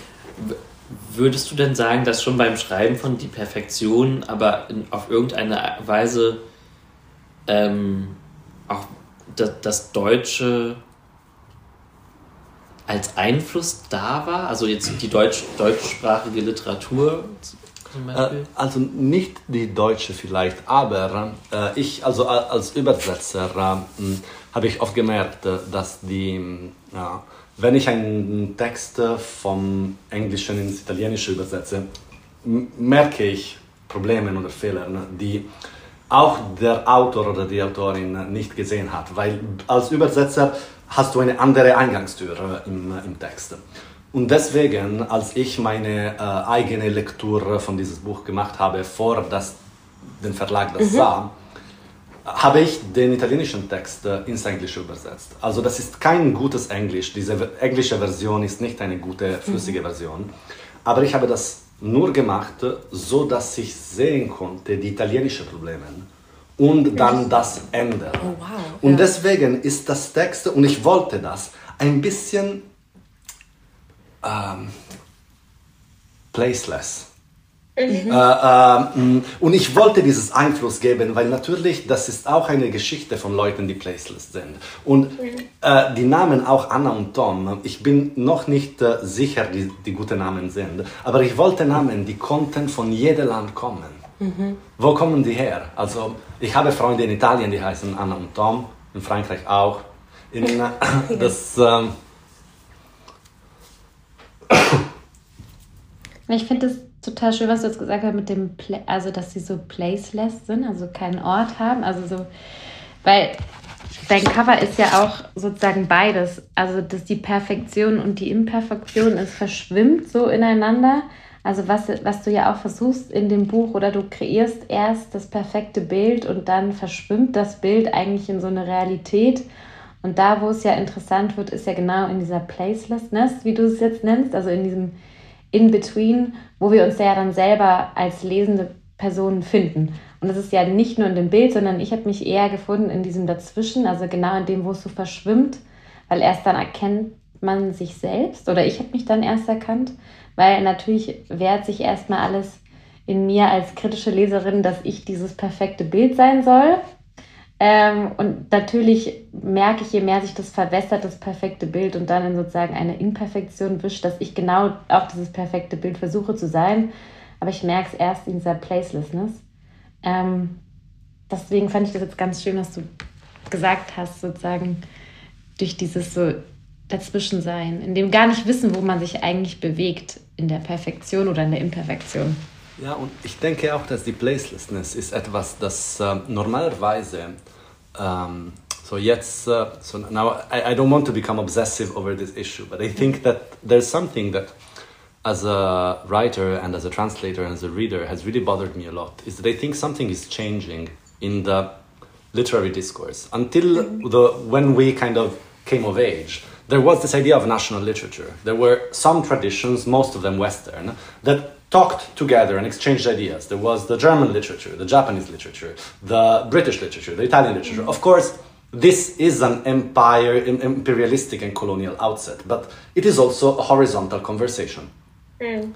Würdest du denn sagen, dass schon beim Schreiben von Die Perfektion aber in, auf irgendeine Weise ähm, auch das, das Deutsche als Einfluss da war? Also jetzt die deutsch, deutschsprachige Literatur zum Beispiel? Äh, also nicht die deutsche vielleicht, aber äh, ich also als Übersetzer äh, habe ich oft gemerkt, äh, dass die, ja, wenn ich einen Text vom Englischen ins Italienische übersetze, merke ich Probleme oder Fehler, die auch der Autor oder die Autorin nicht gesehen hat, weil als Übersetzer hast du eine andere Eingangstür im, im Text. Und deswegen, als ich meine äh, eigene Lektur von diesem Buch gemacht habe, vor dass den Verlag das mhm. sah, habe ich den italienischen Text äh, ins Englische übersetzt. Also das ist kein gutes Englisch. Diese englische Version ist nicht eine gute, flüssige mhm. Version. Aber ich habe das nur gemacht, so dass ich sehen konnte die italienischen Probleme und dann das Ende. Oh, wow. Und ja. deswegen ist das Text, und ich wollte das, ein bisschen ähm, placeless. Mhm. Äh, äh, und ich wollte dieses Einfluss geben, weil natürlich das ist auch eine Geschichte von Leuten, die placeless sind. Und mhm. äh, die Namen auch Anna und Tom, ich bin noch nicht äh, sicher, die, die gute Namen sind, aber ich wollte Namen, die konnten von jedem Land kommen. Mhm. Wo kommen die her? Also ich habe Freunde in Italien, die heißen Anna und Tom, in Frankreich auch. In, äh, das, ähm, ich finde das total schön, was du jetzt gesagt hast mit dem, Pla also dass sie so placeless sind, also keinen Ort haben, also so, weil dein Cover ist ja auch sozusagen beides, also dass die Perfektion und die Imperfektion ist verschwimmt so ineinander. Also was, was du ja auch versuchst in dem Buch oder du kreierst erst das perfekte Bild und dann verschwimmt das Bild eigentlich in so eine Realität. Und da, wo es ja interessant wird, ist ja genau in dieser Placelessness, wie du es jetzt nennst, also in diesem in-Between, wo wir uns ja dann selber als lesende Personen finden. Und das ist ja nicht nur in dem Bild, sondern ich habe mich eher gefunden in diesem Dazwischen, also genau in dem, wo es so verschwimmt, weil erst dann erkennt man sich selbst oder ich habe mich dann erst erkannt, weil natürlich wehrt sich erstmal alles in mir als kritische Leserin, dass ich dieses perfekte Bild sein soll. Ähm, und natürlich merke ich, je mehr sich das verwässert, das perfekte Bild und dann in sozusagen eine Imperfektion wischt, dass ich genau auch dieses perfekte Bild versuche zu sein. Aber ich merke es erst in dieser Placelessness. Ähm, deswegen fand ich das jetzt ganz schön, was du gesagt hast, sozusagen durch dieses so dazwischen sein, in dem gar nicht wissen, wo man sich eigentlich bewegt, in der Perfektion oder in der Imperfektion. Ja, und ich denke auch, dass die Placelessness ist etwas, das äh, normalerweise, ähm, so jetzt, uh, so now I, I don't want to become obsessive over this issue, but I think that there's something that as a writer and as a translator and as a reader has really bothered me a lot, is that I think something is changing in the literary discourse. Until the, when we kind of came of age, there was this idea of national literature. There were some traditions, most of them Western, that talked together and exchanged ideas. There was the German literature, the Japanese literature, the British literature, the Italian literature. Of course, this is an empire, imperialistic and colonial outset, but it is also a horizontal conversation. Mm.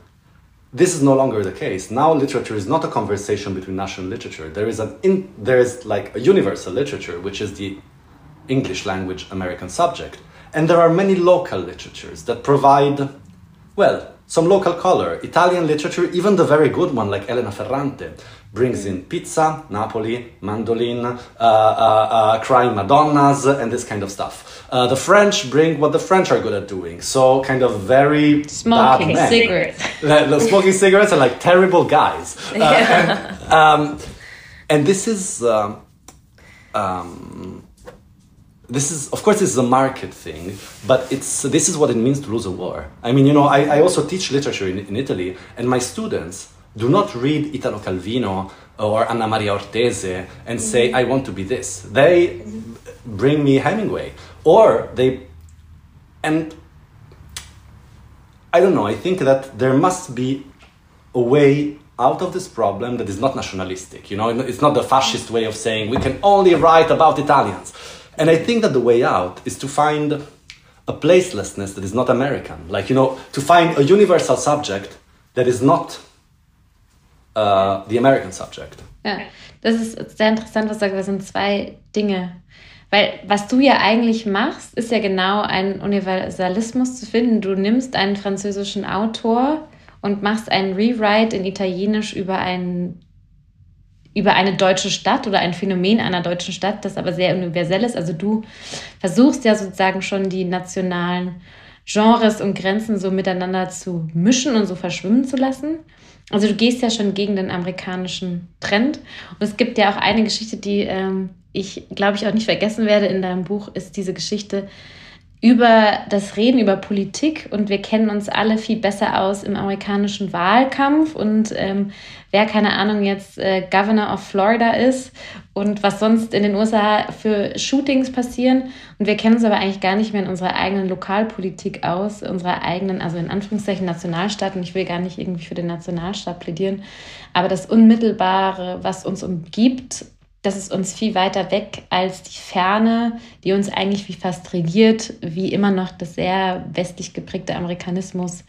This is no longer the case. Now, literature is not a conversation between national literature. There is an in, there is like a universal literature, which is the English language American subject, and there are many local literatures that provide, well, some local color. Italian literature, even the very good one like Elena Ferrante, brings in pizza, Napoli, mandolin, uh, uh, uh, crying Madonnas, and this kind of stuff. Uh, the French bring what the French are good at doing, so kind of very smoking cigarettes. smoking cigarettes are like terrible guys. Uh, yeah. and, um, and, this is. Um, um, this is of course this is a market thing but it's this is what it means to lose a war. I mean you know i, I also teach literature in, in italy and my students do not read italo calvino or anna maria ortese and say mm-hmm. i want to be this. They bring me hemingway. Or they and i don't know i think that there must be a way out of this problem that is not nationalistic you know? It's not the fascist way of saying we can only write about italians and I think that the way out is to find a placelessness that is not American. Like, you know, to find a universal subject that is not uh, the American subject. Ja, das ist sehr interessant, was du sagst. Das sind zwei Dinge. Weil was du ja eigentlich machst, ist ja genau einen Universalismus zu finden. Du nimmst einen französischen Autor und machst einen Rewrite in Italienisch über einen über eine deutsche Stadt oder ein Phänomen einer deutschen Stadt, das aber sehr universell ist. Also du versuchst ja sozusagen schon die nationalen Genres und Grenzen so miteinander zu mischen und so verschwimmen zu lassen. Also du gehst ja schon gegen den amerikanischen Trend. Und es gibt ja auch eine Geschichte, die ähm, ich, glaube ich, auch nicht vergessen werde in deinem Buch, ist diese Geschichte über das Reden über Politik und wir kennen uns alle viel besser aus im amerikanischen Wahlkampf und ähm, wer keine Ahnung jetzt äh, Governor of Florida ist und was sonst in den USA für Shootings passieren. Und wir kennen uns aber eigentlich gar nicht mehr in unserer eigenen Lokalpolitik aus, unserer eigenen, also in Anführungszeichen Nationalstaat. Und ich will gar nicht irgendwie für den Nationalstaat plädieren, aber das Unmittelbare, was uns umgibt das ist uns viel weiter weg als die Ferne, die uns eigentlich wie fast regiert, wie immer noch das sehr westlich geprägte Amerikanismus,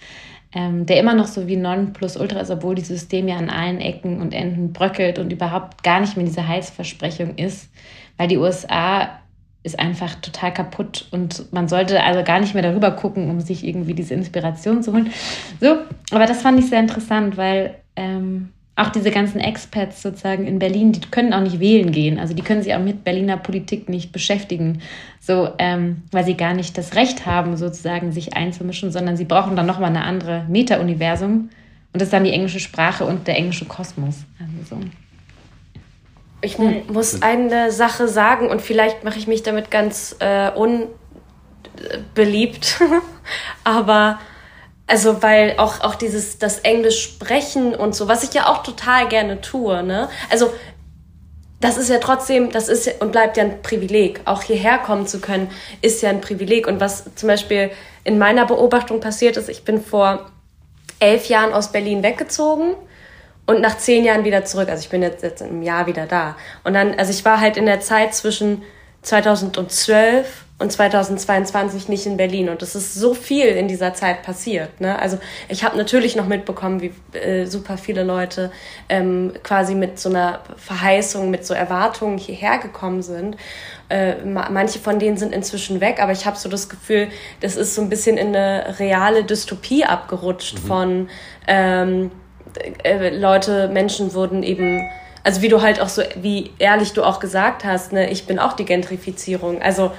ähm, der immer noch so wie Non plus Ultra ist, obwohl dieses System ja an allen Ecken und Enden bröckelt und überhaupt gar nicht mehr diese Heilsversprechung ist, weil die USA ist einfach total kaputt und man sollte also gar nicht mehr darüber gucken, um sich irgendwie diese Inspiration zu holen. So, aber das fand ich sehr interessant, weil ähm, auch diese ganzen Expats sozusagen in Berlin, die können auch nicht wählen gehen. Also die können sich auch mit Berliner Politik nicht beschäftigen, so, ähm, weil sie gar nicht das Recht haben, sozusagen sich einzumischen, sondern sie brauchen dann nochmal eine andere Meta-Universum. Und das ist dann die englische Sprache und der englische Kosmos. Also so. Ich muss eine Sache sagen und vielleicht mache ich mich damit ganz äh, unbeliebt, aber also weil auch, auch dieses, das Englisch sprechen und so, was ich ja auch total gerne tue, ne? Also das ist ja trotzdem, das ist ja, und bleibt ja ein Privileg. Auch hierher kommen zu können, ist ja ein Privileg. Und was zum Beispiel in meiner Beobachtung passiert ist, ich bin vor elf Jahren aus Berlin weggezogen und nach zehn Jahren wieder zurück. Also ich bin jetzt, jetzt im Jahr wieder da. Und dann, also ich war halt in der Zeit zwischen 2012 und 2022 nicht in Berlin. Und es ist so viel in dieser Zeit passiert. Ne? Also ich habe natürlich noch mitbekommen, wie äh, super viele Leute ähm, quasi mit so einer Verheißung, mit so Erwartungen hierher gekommen sind. Äh, manche von denen sind inzwischen weg, aber ich habe so das Gefühl, das ist so ein bisschen in eine reale Dystopie abgerutscht mhm. von ähm, äh, Leute, Menschen wurden eben also wie du halt auch so, wie ehrlich du auch gesagt hast, ne, ich bin auch die Gentrifizierung. Also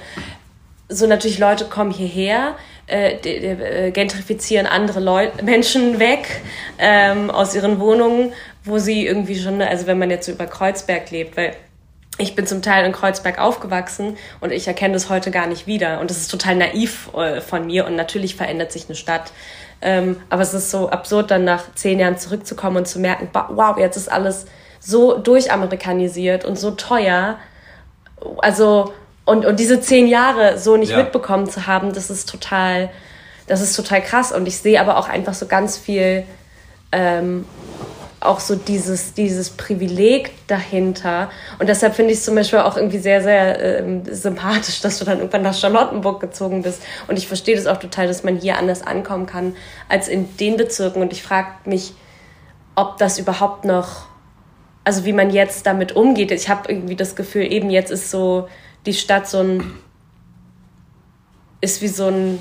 so natürlich Leute kommen hierher, äh, äh, gentrifizieren andere Leute, Menschen weg ähm, aus ihren Wohnungen, wo sie irgendwie schon, also wenn man jetzt so über Kreuzberg lebt, weil ich bin zum Teil in Kreuzberg aufgewachsen und ich erkenne das heute gar nicht wieder. Und das ist total naiv äh, von mir und natürlich verändert sich eine Stadt. Ähm, aber es ist so absurd, dann nach zehn Jahren zurückzukommen und zu merken, wow, jetzt ist alles so durchamerikanisiert und so teuer. Also, und, und diese zehn Jahre so nicht ja. mitbekommen zu haben, das ist total, das ist total krass. Und ich sehe aber auch einfach so ganz viel, ähm, auch so dieses, dieses Privileg dahinter. Und deshalb finde ich es zum Beispiel auch irgendwie sehr, sehr ähm, sympathisch, dass du dann irgendwann nach Charlottenburg gezogen bist. Und ich verstehe das auch total, dass man hier anders ankommen kann als in den Bezirken. Und ich frage mich, ob das überhaupt noch, also wie man jetzt damit umgeht. Ich habe irgendwie das Gefühl, eben jetzt ist so die Stadt so ein, ist wie so ein,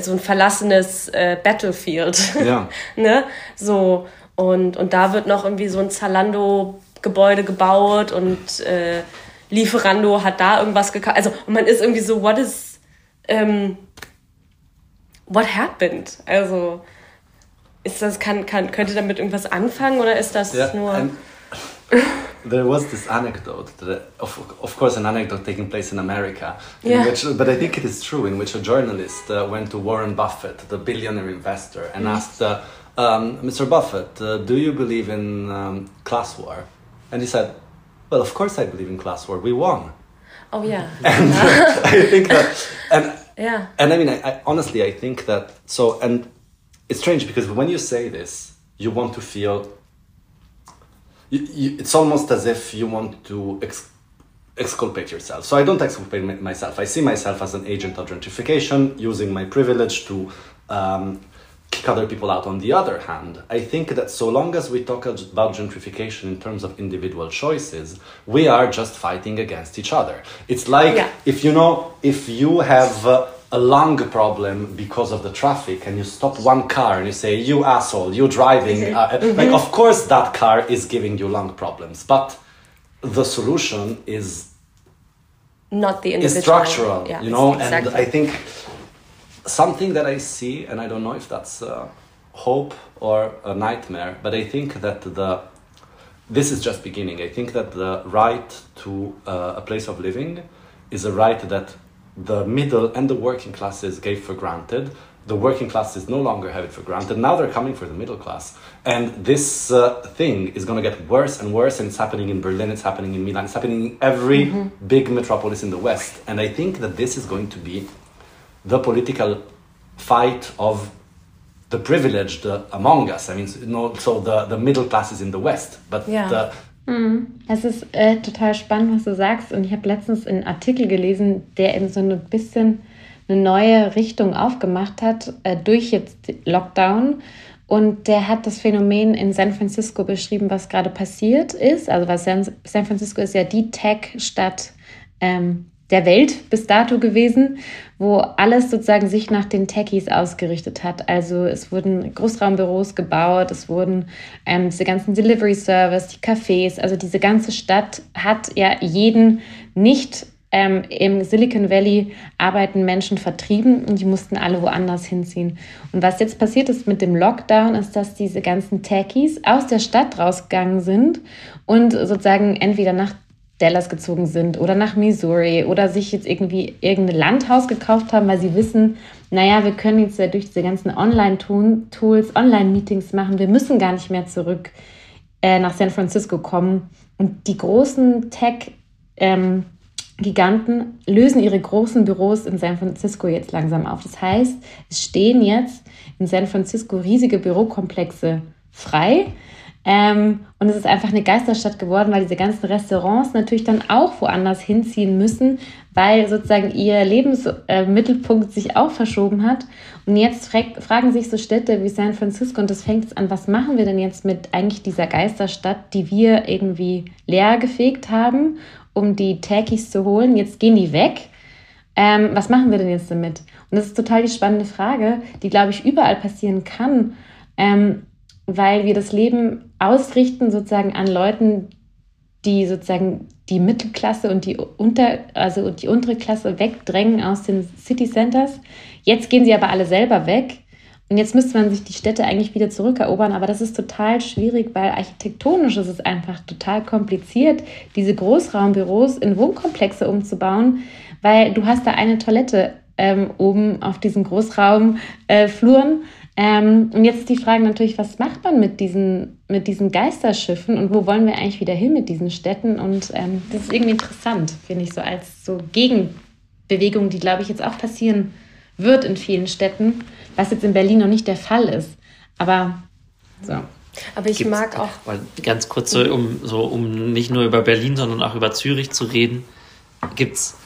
so ein verlassenes äh, Battlefield. Ja. ne? So, und, und da wird noch irgendwie so ein Zalando-Gebäude gebaut und äh, Lieferando hat da irgendwas gekauft. Also, und man ist irgendwie so, what is, ähm, what happened? Also, ist das, kann, kann, könnte damit irgendwas anfangen oder ist das yeah, nur. there was this anecdote, that, of, of course, an anecdote taking place in America, in yeah. which, but I think it is true, in which a journalist uh, went to Warren Buffett, the billionaire investor, and mm. asked, uh, um, Mr. Buffett, uh, do you believe in um, class war? And he said, Well, of course I believe in class war. We won. Oh yeah. And I think that, and yeah, and I mean, I, I, honestly, I think that so, and it's strange because when you say this, you want to feel. You, you, it's almost as if you want to ex- exculpate yourself. So I don't exculpate myself. I see myself as an agent of gentrification, using my privilege to um, kick other people out. On the other hand, I think that so long as we talk about gentrification in terms of individual choices, we are just fighting against each other. It's like yeah. if you know, if you have a lung problem because of the traffic and you stop one car and you say, you asshole, you're driving, uh, mm-hmm. like, of course that car is giving you lung problems, but the solution is not the individual. Is structural, yeah, you know, exactly. and I think something that I see, and I don't know if that's uh, hope or a nightmare, but I think that the this is just beginning. I think that the right to uh, a place of living is a right that the middle and the working classes gave for granted. The working classes no longer have it for granted. Now they're coming for the middle class. And this uh, thing is going to get worse and worse. And it's happening in Berlin, it's happening in Milan, it's happening in every mm-hmm. big metropolis in the West. And I think that this is going to be the political fight of the privileged among us. I mean, no, so the, the middle classes in the West, but ja. the. Es ist äh, total spannend, was du sagst. Und ich habe letztens einen Artikel gelesen, der eben so ein bisschen eine neue Richtung aufgemacht hat äh, durch jetzt Lockdown. Und der hat das Phänomen in San Francisco beschrieben, was gerade passiert ist. Also was San, San Francisco ist ja die Tech-Stadt ähm, der Welt bis dato gewesen, wo alles sozusagen sich nach den Techies ausgerichtet hat. Also es wurden Großraumbüros gebaut, es wurden ähm, diese ganzen Delivery Service, die Cafés, also diese ganze Stadt hat ja jeden nicht ähm, im Silicon Valley arbeiten Menschen vertrieben und die mussten alle woanders hinziehen. Und was jetzt passiert ist mit dem Lockdown, ist, dass diese ganzen Techies aus der Stadt rausgegangen sind und sozusagen entweder nach Dallas gezogen sind oder nach Missouri oder sich jetzt irgendwie irgendein Landhaus gekauft haben, weil sie wissen, naja, wir können jetzt ja durch diese ganzen Online-Tools, Online-Meetings machen, wir müssen gar nicht mehr zurück äh, nach San Francisco kommen. Und die großen Tech-Giganten ähm, lösen ihre großen Büros in San Francisco jetzt langsam auf. Das heißt, es stehen jetzt in San Francisco riesige Bürokomplexe frei ähm, und es ist einfach eine Geisterstadt geworden, weil diese ganzen Restaurants natürlich dann auch woanders hinziehen müssen, weil sozusagen ihr Lebensmittelpunkt äh, sich auch verschoben hat. Und jetzt fragen sich so Städte wie San Francisco, und das fängt jetzt an, was machen wir denn jetzt mit eigentlich dieser Geisterstadt, die wir irgendwie leer gefegt haben, um die Techies zu holen? Jetzt gehen die weg. Ähm, was machen wir denn jetzt damit? Und das ist total die spannende Frage, die, glaube ich, überall passieren kann. Ähm, weil wir das Leben ausrichten sozusagen an Leuten, die sozusagen die Mittelklasse und die, unter, also die untere Klasse wegdrängen aus den City Centers. Jetzt gehen sie aber alle selber weg. Und jetzt müsste man sich die Städte eigentlich wieder zurückerobern, aber das ist total schwierig, weil architektonisch ist es einfach total kompliziert, diese Großraumbüros in Wohnkomplexe umzubauen, weil du hast da eine Toilette ähm, oben auf diesen Großraumfluren. Äh, ähm, und jetzt ist die Frage natürlich, was macht man mit diesen, mit diesen Geisterschiffen und wo wollen wir eigentlich wieder hin mit diesen Städten? Und ähm, das ist irgendwie interessant, finde ich, so als so Gegenbewegung, die, glaube ich, jetzt auch passieren wird in vielen Städten, was jetzt in Berlin noch nicht der Fall ist. Aber so. Aber ich Gibt's, mag auch. Ganz kurz, so, um, so, um nicht nur über Berlin, sondern auch über Zürich zu reden. Gibt es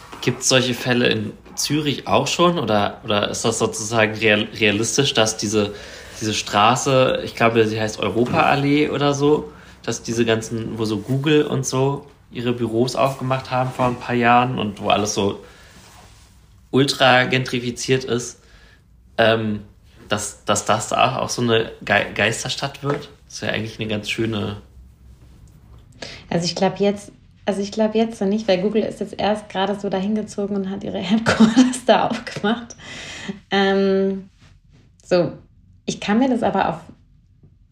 solche Fälle in Zürich auch schon oder, oder ist das sozusagen real, realistisch, dass diese, diese Straße, ich glaube, sie heißt Europaallee oder so, dass diese ganzen, wo so Google und so ihre Büros aufgemacht haben vor ein paar Jahren und wo alles so ultra gentrifiziert ist, ähm, dass, dass das da auch so eine Ge Geisterstadt wird? Das ist ja eigentlich eine ganz schöne. Also ich glaube jetzt also ich glaube jetzt noch nicht, weil Google ist jetzt erst gerade so dahingezogen und hat ihre Headquarters da aufgemacht. Ähm, so, ich kann mir das aber auf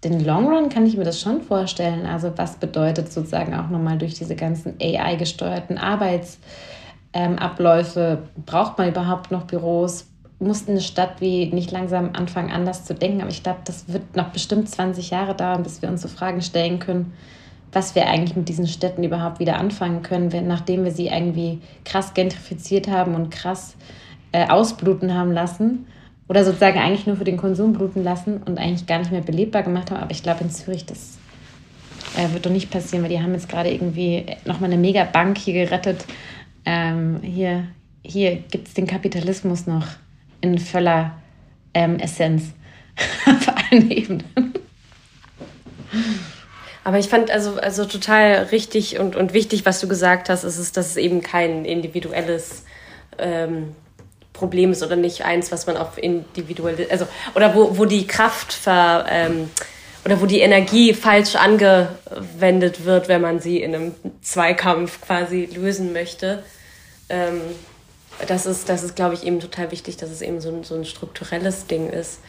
den Long Run kann ich mir das schon vorstellen. Also was bedeutet sozusagen auch nochmal durch diese ganzen AI-gesteuerten Arbeitsabläufe, ähm, braucht man überhaupt noch Büros? Muss eine Stadt wie nicht langsam anfangen, anders zu denken? Aber ich glaube, das wird noch bestimmt 20 Jahre dauern, bis wir uns so Fragen stellen können, was wir eigentlich mit diesen Städten überhaupt wieder anfangen können, wenn, nachdem wir sie irgendwie krass gentrifiziert haben und krass äh, ausbluten haben lassen oder sozusagen eigentlich nur für den Konsum bluten lassen und eigentlich gar nicht mehr belebbar gemacht haben. Aber ich glaube in Zürich, das äh, wird doch nicht passieren, weil die haben jetzt gerade irgendwie nochmal eine Megabank hier gerettet. Ähm, hier hier gibt es den Kapitalismus noch in voller ähm, Essenz auf allen Ebenen. Aber ich fand also, also total richtig und, und wichtig, was du gesagt hast, ist es, dass es eben kein individuelles ähm, Problem ist oder nicht eins, was man auf individuelle, also oder wo, wo die Kraft ver, ähm, oder wo die Energie falsch angewendet wird, wenn man sie in einem Zweikampf quasi lösen möchte. Ähm, das ist, das ist, glaube ich, eben total wichtig, dass es eben so ein, so ein strukturelles Ding ist.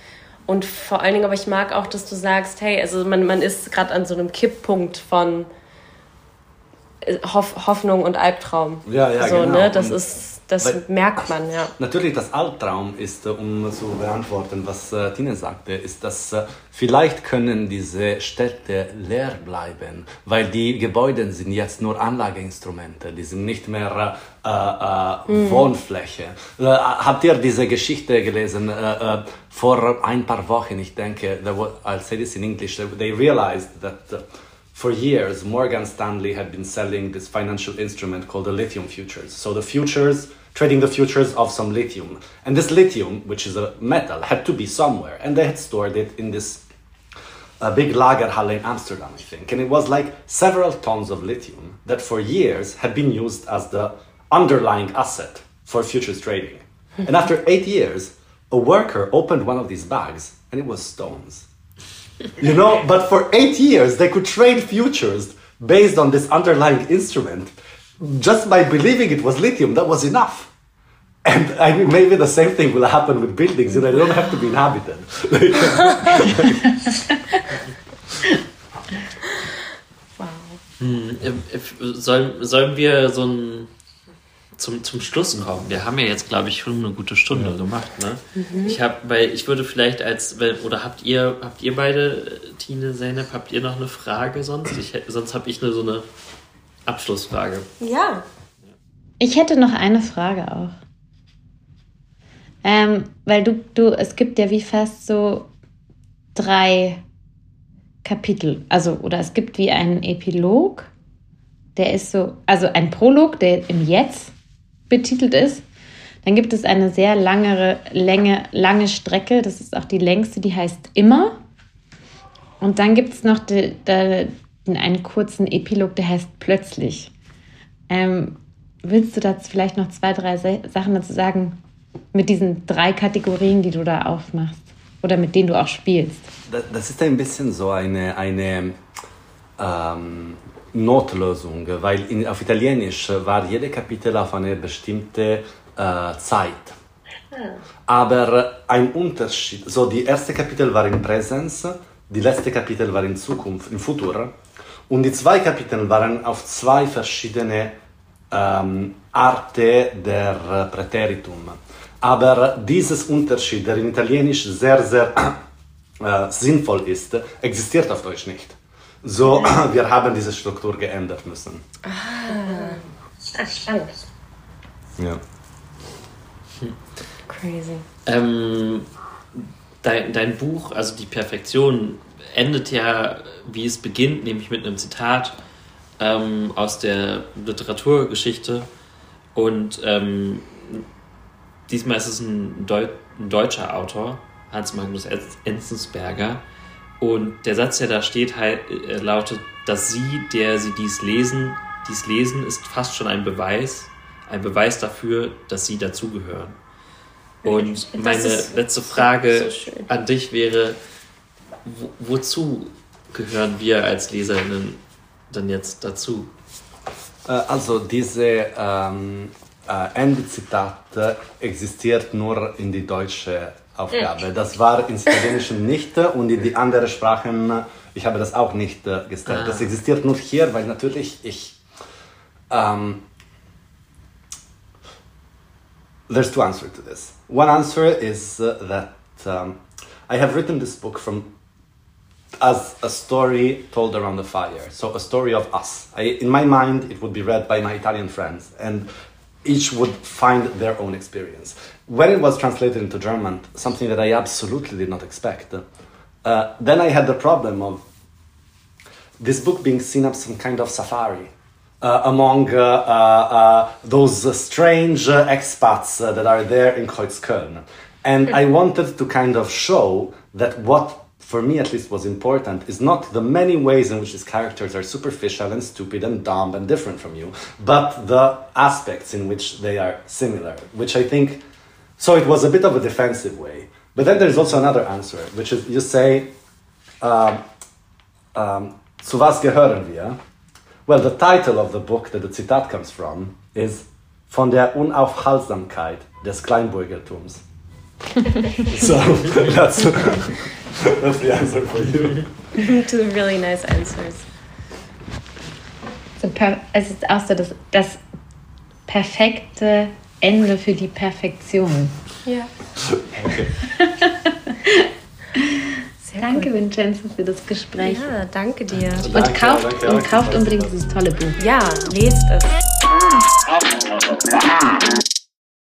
Und vor allen Dingen, aber ich mag auch, dass du sagst, hey, also man, man ist gerade an so einem Kipppunkt von Hoff, Hoffnung und Albtraum. Ja, ja, so, genau. Ne? Das ist das merkt man, ja. Natürlich, das Albtraum ist, äh, um zu beantworten, was äh, Tine sagte, ist, dass äh, vielleicht können diese Städte leer bleiben, weil die Gebäude sind jetzt nur Anlageinstrumente, die sind nicht mehr äh, äh, mhm. Wohnfläche. Äh, habt ihr diese Geschichte gelesen vor ein paar Wochen? Ich denke, I'll say this in English, they realized that for years, Morgan Stanley had been selling this financial instrument called the lithium futures. So the futures trading the futures of some lithium. And this lithium, which is a metal, had to be somewhere. And they had stored it in this a big Lagerhalle in Amsterdam, I think. And it was like several tons of lithium that for years had been used as the underlying asset for futures trading. and after eight years, a worker opened one of these bags and it was stones. You know, but for eight years, they could trade futures based on this underlying instrument just by believing it was lithium, that was enough. And I mean, maybe the same thing will happen with buildings. You know, they don't have to be inhabited. wow. Hm, sollen, sollen wir so ein zum, zum Schluss kommen. Wir haben ja jetzt, glaube ich, schon eine gute Stunde ja. gemacht. Ne? Mhm. Ich habe, weil ich würde vielleicht als, oder habt ihr, habt ihr beide, Tine, Zeynep, habt ihr noch eine Frage sonst? Ich, sonst habe ich nur so eine Abschlussfrage. Ja. Ich hätte noch eine Frage auch. Ähm, weil du, du, es gibt ja wie fast so drei Kapitel. Also, oder es gibt wie einen Epilog, der ist so, also ein Prolog, der im Jetzt betitelt ist. Dann gibt es eine sehr lange, Länge, lange Strecke, das ist auch die längste, die heißt Immer. Und dann gibt es noch die, die, einen kurzen Epilog, der heißt Plötzlich. Ähm, willst du dazu vielleicht noch zwei, drei Sachen dazu sagen mit diesen drei Kategorien, die du da aufmachst oder mit denen du auch spielst? Das, das ist ein bisschen so eine, eine ähm, Notlösung, weil in, auf Italienisch war jede Kapitel auf eine bestimmte äh, Zeit. Aber ein Unterschied, so die erste Kapitel war in Präsenz, die letzte Kapitel war in Zukunft, in Futur. Und die zwei Kapitel waren auf zwei verschiedene ähm, Arten der Präteritum. Aber dieses Unterschied, der in Italienisch sehr, sehr äh, sinnvoll ist, existiert auf Deutsch nicht. So, wir haben diese Struktur geändert müssen. Ah, spannend. Ja. Crazy. Ähm, dein, dein Buch, also die Perfektion, endet ja, wie es beginnt, nämlich mit einem Zitat ähm, aus der Literaturgeschichte. Und ähm, diesmal ist es ein, Deu ein deutscher Autor, Hans Magnus Enzensberger. Und der Satz, der da steht, äh, lautet, dass Sie, der Sie dies lesen, dies lesen, ist fast schon ein Beweis, ein Beweis dafür, dass Sie dazugehören. Und meine letzte Frage so an dich wäre, wo, wozu gehören wir als Leserinnen dann jetzt dazu? Äh, also diese ähm, äh, Endzitat existiert nur in die deutsche Aufgabe. Das war in Italienischen nicht und in die anderen Sprachen, ich habe das auch nicht äh, gestellt. Ah. Das existiert nur hier, weil natürlich ich ähm, there's two answers to this. One answer is uh, that um, I have written this book from as a story told around the fire. So a story of us. I, in my mind, it would be read by my Italian friends, and each would find their own experience. When it was translated into German, something that I absolutely did not expect, uh, then I had the problem of this book being seen as some kind of safari uh, among uh, uh, uh those strange expats that are there in Kreuzköln. And I wanted to kind of show that what, for me at least, was important is not the many ways in which these characters are superficial and stupid and dumb and different from you, but the aspects in which they are similar, which I think. So it was a bit of a defensive way. But then there's also another answer, which is you say, um, zu was gehören wir? Well, the title of the book that the Zitat comes from is Von der Unaufhaltsamkeit des Kleinbürgertums. so that's, that's the answer for you. Two really nice answers. Es ist auch so das, das perfekte Ende für die Perfektion. Ja. Okay. Danke, gut. Vincenzo, für das Gespräch. Ja, danke dir. Und danke, kauft, danke, und kauft unbedingt dieses tolle Buch. Ja, lest es.